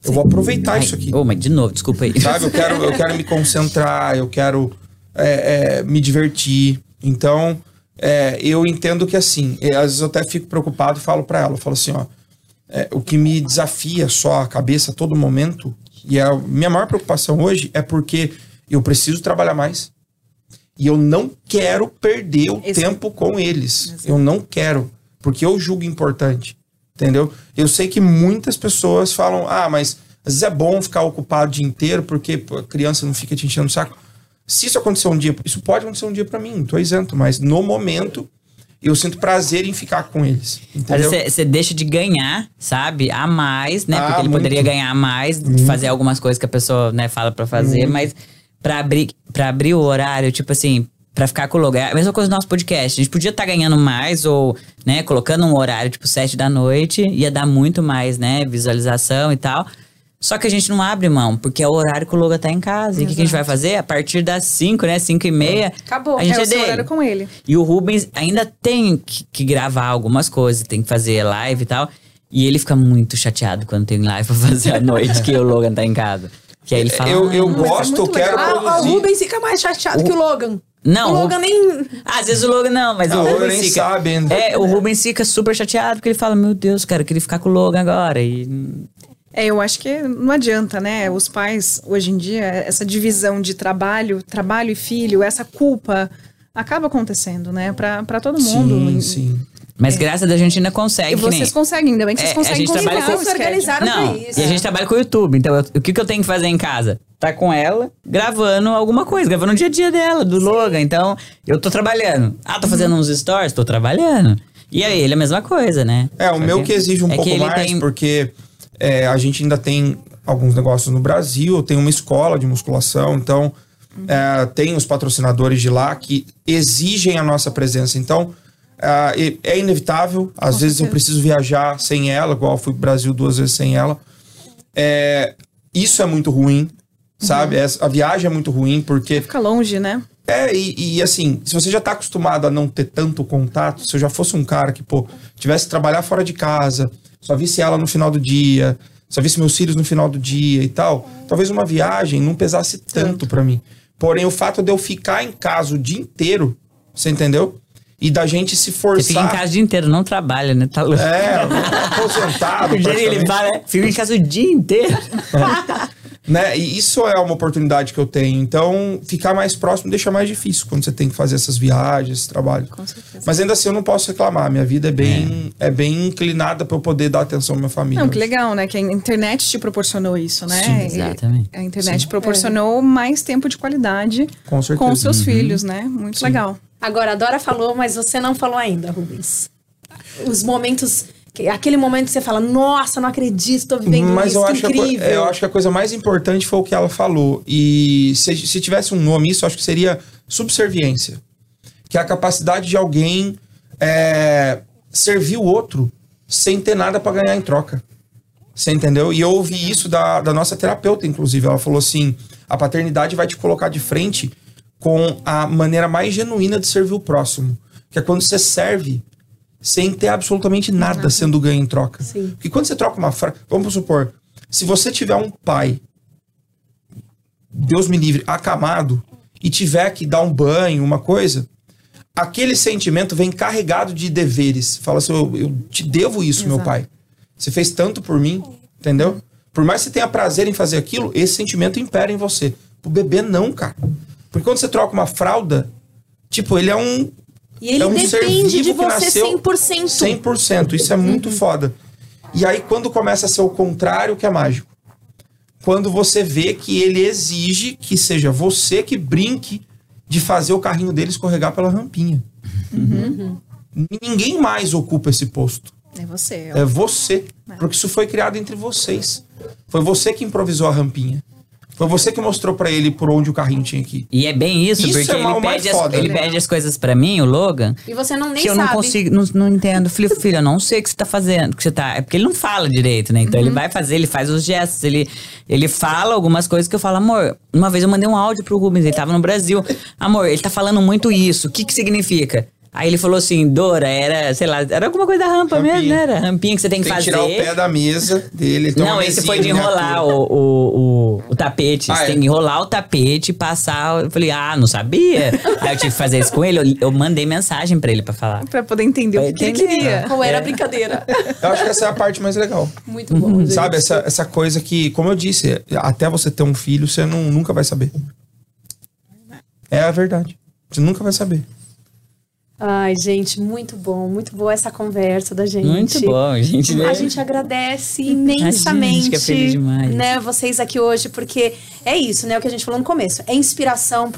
Eu vou aproveitar Ai, isso aqui. Ô, mas de novo, desculpa aí. Sabe? Eu quero, eu quero me concentrar, eu quero é, é, me divertir. Então, é, eu entendo que assim, é, às vezes eu até fico preocupado e falo pra ela, eu falo assim, ó, é, o que me desafia só a cabeça a todo momento, e a minha maior preocupação hoje é porque eu preciso trabalhar mais e eu não quero perder o Esse- tempo com eles. Eu não quero, porque eu julgo importante, entendeu? Eu sei que muitas pessoas falam, ah, mas às vezes é bom ficar ocupado o dia inteiro porque a criança não fica te enchendo o saco. Se isso acontecer um dia, isso pode acontecer um dia pra mim, não tô isento, mas no momento eu sinto prazer em ficar com eles, entendeu? você deixa de ganhar, sabe? A mais, né? Ah, Porque ele muito. poderia ganhar mais, fazer algumas coisas que a pessoa, né, fala pra fazer, mas pra abrir, pra abrir o horário, tipo assim, pra ficar com o lugar. A mesma coisa do nosso podcast. A gente podia estar ganhando mais, ou, né, colocando um horário, tipo, sete da noite, ia dar muito mais, né? Visualização e tal. Só que a gente não abre mão, porque é o horário que o Logan tá em casa. E o que, que a gente vai fazer? A partir das 5, né? 5 e meia. Acabou. A gente é é, o seu dele. horário com ele. E o Rubens ainda tem que, que gravar algumas coisas, tem que fazer live e tal. E ele fica muito chateado quando tem live pra fazer à noite que o Logan tá em casa. Que aí ele fala. eu eu "Ah, é gosto, eu muito quero legal. Ah, o produzir. Rubens fica mais chateado que o Logan. Não, O o- Logan nem. Às vezes o Logan não, mas Ah, o o Rubens nem fica. sabe ainda. É, o Rubens fica super chateado porque ele fala: Meu Deus, cara, eu queria ficar com o Logan agora. E É, eu acho que não adianta, né? Os pais, hoje em dia, essa divisão de trabalho, trabalho e filho, essa culpa acaba acontecendo, né? Pra, pra todo mundo. Sim, sim. Mas graças a Deus a gente ainda consegue. E que nem- vocês conseguem, ainda bem que É, vocês a conseguem gente trabalha com- o se organizaram schedule. pra Não, isso. e a gente trabalha com o YouTube. Então, eu- o que, que eu tenho que fazer em casa? Tá com ela, gravando alguma coisa, gravando o dia a dia dela, do Logan. Então, eu tô trabalhando. Ah, tô fazendo uns stories? Tô trabalhando. E aí, ele é a mesma coisa, né? É, o Só meu que exige um é pouco mais, tem- porque é, a gente ainda tem alguns negócios no Brasil, tem uma escola de musculação, então é, tem os patrocinadores de lá que exigem a nossa presença. Então, é, e- é inevitável. Às vezes eu preciso viajar sem ela, igual eu fui pro Brasil duas vezes sem ela. É, isso é muito ruim, sabe? Essa- a viagem é muito ruim, porque Fica longe, né? é, e, e, assim, se você já tá acostumado a não ter tanto contato, se eu já fosse um cara que, pô, tivesse que trabalhar fora de casa, só visse ela no final do dia, só visse meus filhos no final do dia e tal, talvez uma viagem não pesasse tanto pra mim. Porém, o fato de eu ficar em casa o dia inteiro, você entendeu? E da gente se Você forçar. fica em casa o dia inteiro, não trabalha, né? Tá louco. É, aposentado. Ele praticamente. fala, é, fica em casa o dia inteiro. né? E isso é uma oportunidade que eu tenho. Então, ficar mais próximo deixa mais difícil quando você tem que fazer essas viagens, esse trabalho. Com certeza. Mas ainda assim eu não posso reclamar. Minha vida é bem, é. bem inclinada para eu poder dar atenção à minha família. Não, que legal, né? Que a internet te proporcionou isso, né? Sim, E exatamente. A internet proporcionou mais tempo de qualidade Com certeza. com os seus Uhum. filhos, né? Muito legal. Agora, a Dora falou, mas você não falou ainda, Rubens. Os momentos. que- Aquele momento que você fala, nossa, não acredito, tô vivendo Mas isso, eu acho, que a, incrível. é, eu acho que a coisa mais importante foi o que ela falou. E se, se tivesse um nome, isso eu acho que seria subserviência. Que é a capacidade de alguém é, servir o outro sem ter nada para ganhar em troca. Você entendeu? E eu ouvi isso da, da nossa terapeuta, inclusive. Ela falou assim: a paternidade vai te colocar de frente com a maneira mais genuína de servir o próximo. Que é quando você serve sem ter absolutamente nada sendo ganho em troca. Sim. Porque quando você troca uma frase. Vamos supor, se você tiver um pai, Deus me livre, acamado, e tiver que dar um banho, uma coisa, aquele sentimento vem carregado de deveres. Fala assim: eu, eu te devo isso, meu Exato. pai. Você fez tanto por mim, entendeu? Por mais que você tenha prazer em fazer aquilo, esse sentimento impera em você. O bebê não, cara. Porque quando você troca uma fralda, tipo, ele é um. E ele é um depende de você nasceu 100%. 100%. Isso é muito foda. E aí, quando começa a ser o contrário, que é mágico. Quando você vê que ele exige que seja você que brinque de fazer o carrinho dele escorregar pela rampinha. Ninguém mais ocupa esse posto. É você. É você. Porque isso foi criado entre vocês. Foi você que improvisou a rampinha. Foi você que mostrou pra ele por onde o carrinho tinha que ir. E é bem isso, Isso porque é ele, pede as, foda, ele né? pede as coisas pra mim, o Logan, E você não nem que eu sabe. não consigo, não, não entendo. Falei, filho, eu não sei o que você tá fazendo, que você tá. É porque ele não fala direito, né? Uhum. Então ele vai fazer, ele faz os gestos, ele, ele fala algumas coisas que eu falo, amor. Uma vez eu mandei um áudio pro Rubens, ele tava no Brasil. Amor, ele tá falando muito isso. O que que significa? Aí ele falou assim, Dora, era, sei lá, era alguma coisa da rampa Rampinha. mesmo, né? Era rampinha que você tem que Tem que fazer. tirar o pé da mesa dele. uma Não, esse foi de enrolar o, o, o, o tapete. Ah, Você é? tem que enrolar o tapete, passar. Eu falei, ah, não sabia. Aí eu tive que fazer isso com ele. Eu, eu mandei mensagem pra ele pra falar. Pra poder entender Pra o que ele queria. Qual era a brincadeira? Eu acho que essa é a parte mais legal. Muito bom, gente. Sabe, essa, essa coisa que, como eu disse, até você ter um filho, você não, nunca vai saber. É a verdade. Você nunca vai saber. Ai, gente, muito bom. Muito boa essa conversa da gente. Muito bom, gente. A gente agradece imensamente, fica feliz demais. né, vocês aqui hoje, porque é isso, né, o que a gente falou no começo. É inspiração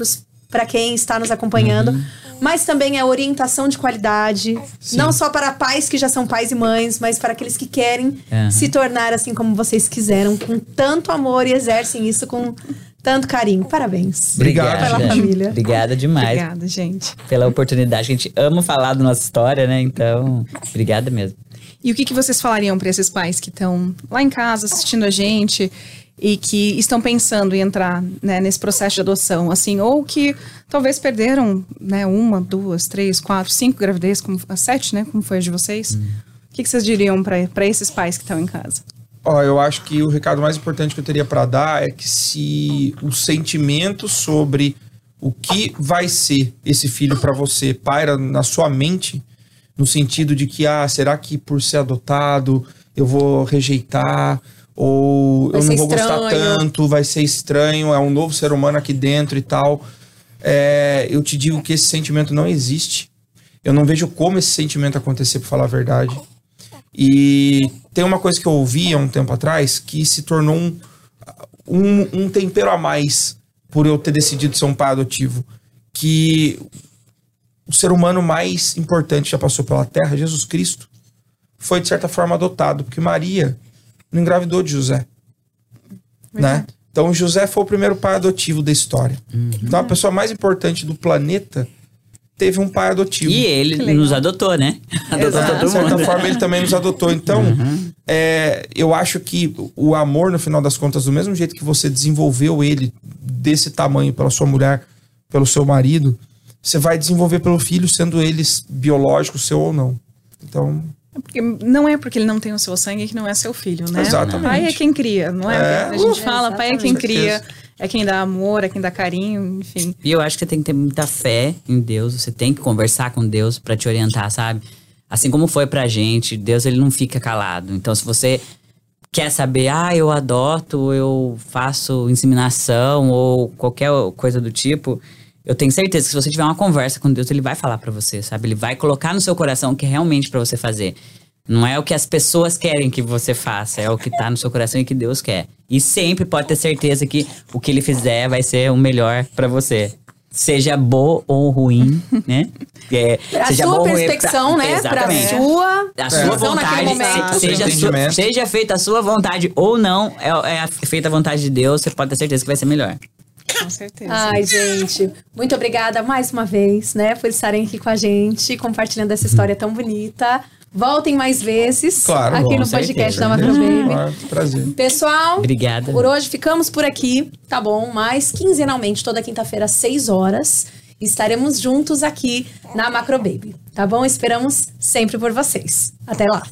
para quem está nos acompanhando, Uhum. mas também é orientação de qualidade, não só para pais que já são pais e mães, mas para aqueles que querem Uhum. se tornar assim como vocês quiseram, com tanto amor e exercem isso com tanto carinho. Parabéns. Obrigado, Pela gente. família. Obrigada demais Obrigada, gente. pela oportunidade. A gente ama falar da nossa história, né? Então, obrigada mesmo. E o que, que vocês falariam para esses pais que estão lá em casa assistindo a gente e que estão pensando em entrar né, nesse processo de adoção, assim, ou que talvez perderam né, uma, duas, três, quatro, cinco gravidez, como sete, né, como foi a de vocês? Hum. O que, que vocês diriam para esses pais que estão em casa? Ó, eu acho que o recado mais importante que eu teria pra dar é que se o sentimento sobre o que vai ser esse filho pra você paira na sua mente, no sentido de que, ah, será que por ser adotado eu vou rejeitar? Ou Vai eu não vou gostar estranho. tanto, vai ser estranho, é um novo ser humano aqui dentro e tal. É, eu te digo que esse sentimento não existe. Eu não vejo como esse sentimento acontecer, pra falar a verdade. E tem uma coisa que eu ouvi há um tempo atrás que se tornou um, um, um tempero a mais por eu ter decidido ser um pai adotivo. Que o ser humano mais importante que já passou pela Terra, Jesus Cristo, foi de certa forma adotado, porque Maria não engravidou de José. Né? Então José foi o primeiro pai adotivo da história. Então a pessoa mais importante do planeta teve um pai adotivo. E ele nos adotou, né? Adotou Exato. De todo certa mundo. forma, ele também nos adotou. Então, é, eu acho que o amor, no final das contas, do mesmo jeito que você desenvolveu ele desse tamanho pela sua mulher, pelo seu marido, você vai desenvolver pelo filho, sendo eles biológicos, seu ou não. Então, É Porque não é porque ele não tem o seu sangue que não é seu filho, né? Exatamente. Pai é quem cria, não é? É. A gente Uh, fala, pai é quem cria, é quem dá amor, é quem dá carinho, enfim. E eu acho que você tem que ter muita fé em Deus, você tem que conversar com Deus pra te orientar, sabe? Assim como foi pra gente, Deus ele não fica calado. Então se você quer saber, ah, eu adoto, eu faço inseminação ou qualquer coisa do tipo, eu tenho certeza que se você tiver uma conversa com Deus, ele vai falar pra você, sabe? Ele vai colocar no seu coração o que é realmente pra você fazer. Não é o que as pessoas querem que você faça, é o que tá no seu coração e que Deus quer. E sempre pode ter certeza que o que ele fizer vai ser o melhor pra você. Seja bom ou ruim, né? É, A seja sua perspecção, pra- né? Pra Exatamente. sua A sua visão naquele vontade, momento. se- seja, sua- seja feita a sua vontade ou não, é, é feita a vontade de Deus, você pode ter certeza que vai ser melhor. Com certeza. Ai, gente, muito obrigada mais uma vez, né, por estarem aqui com a gente, compartilhando essa história tão bonita. Voltem mais vezes Claro, aqui no certeza. podcast da Macro Baby. claro, prazer. Pessoal, Obrigada. por hoje ficamos por aqui, tá bom? Mas quinzenalmente, toda quinta-feira, às 6 horas, estaremos juntos aqui na Macro Baby, tá bom? Esperamos sempre por vocês. Até lá!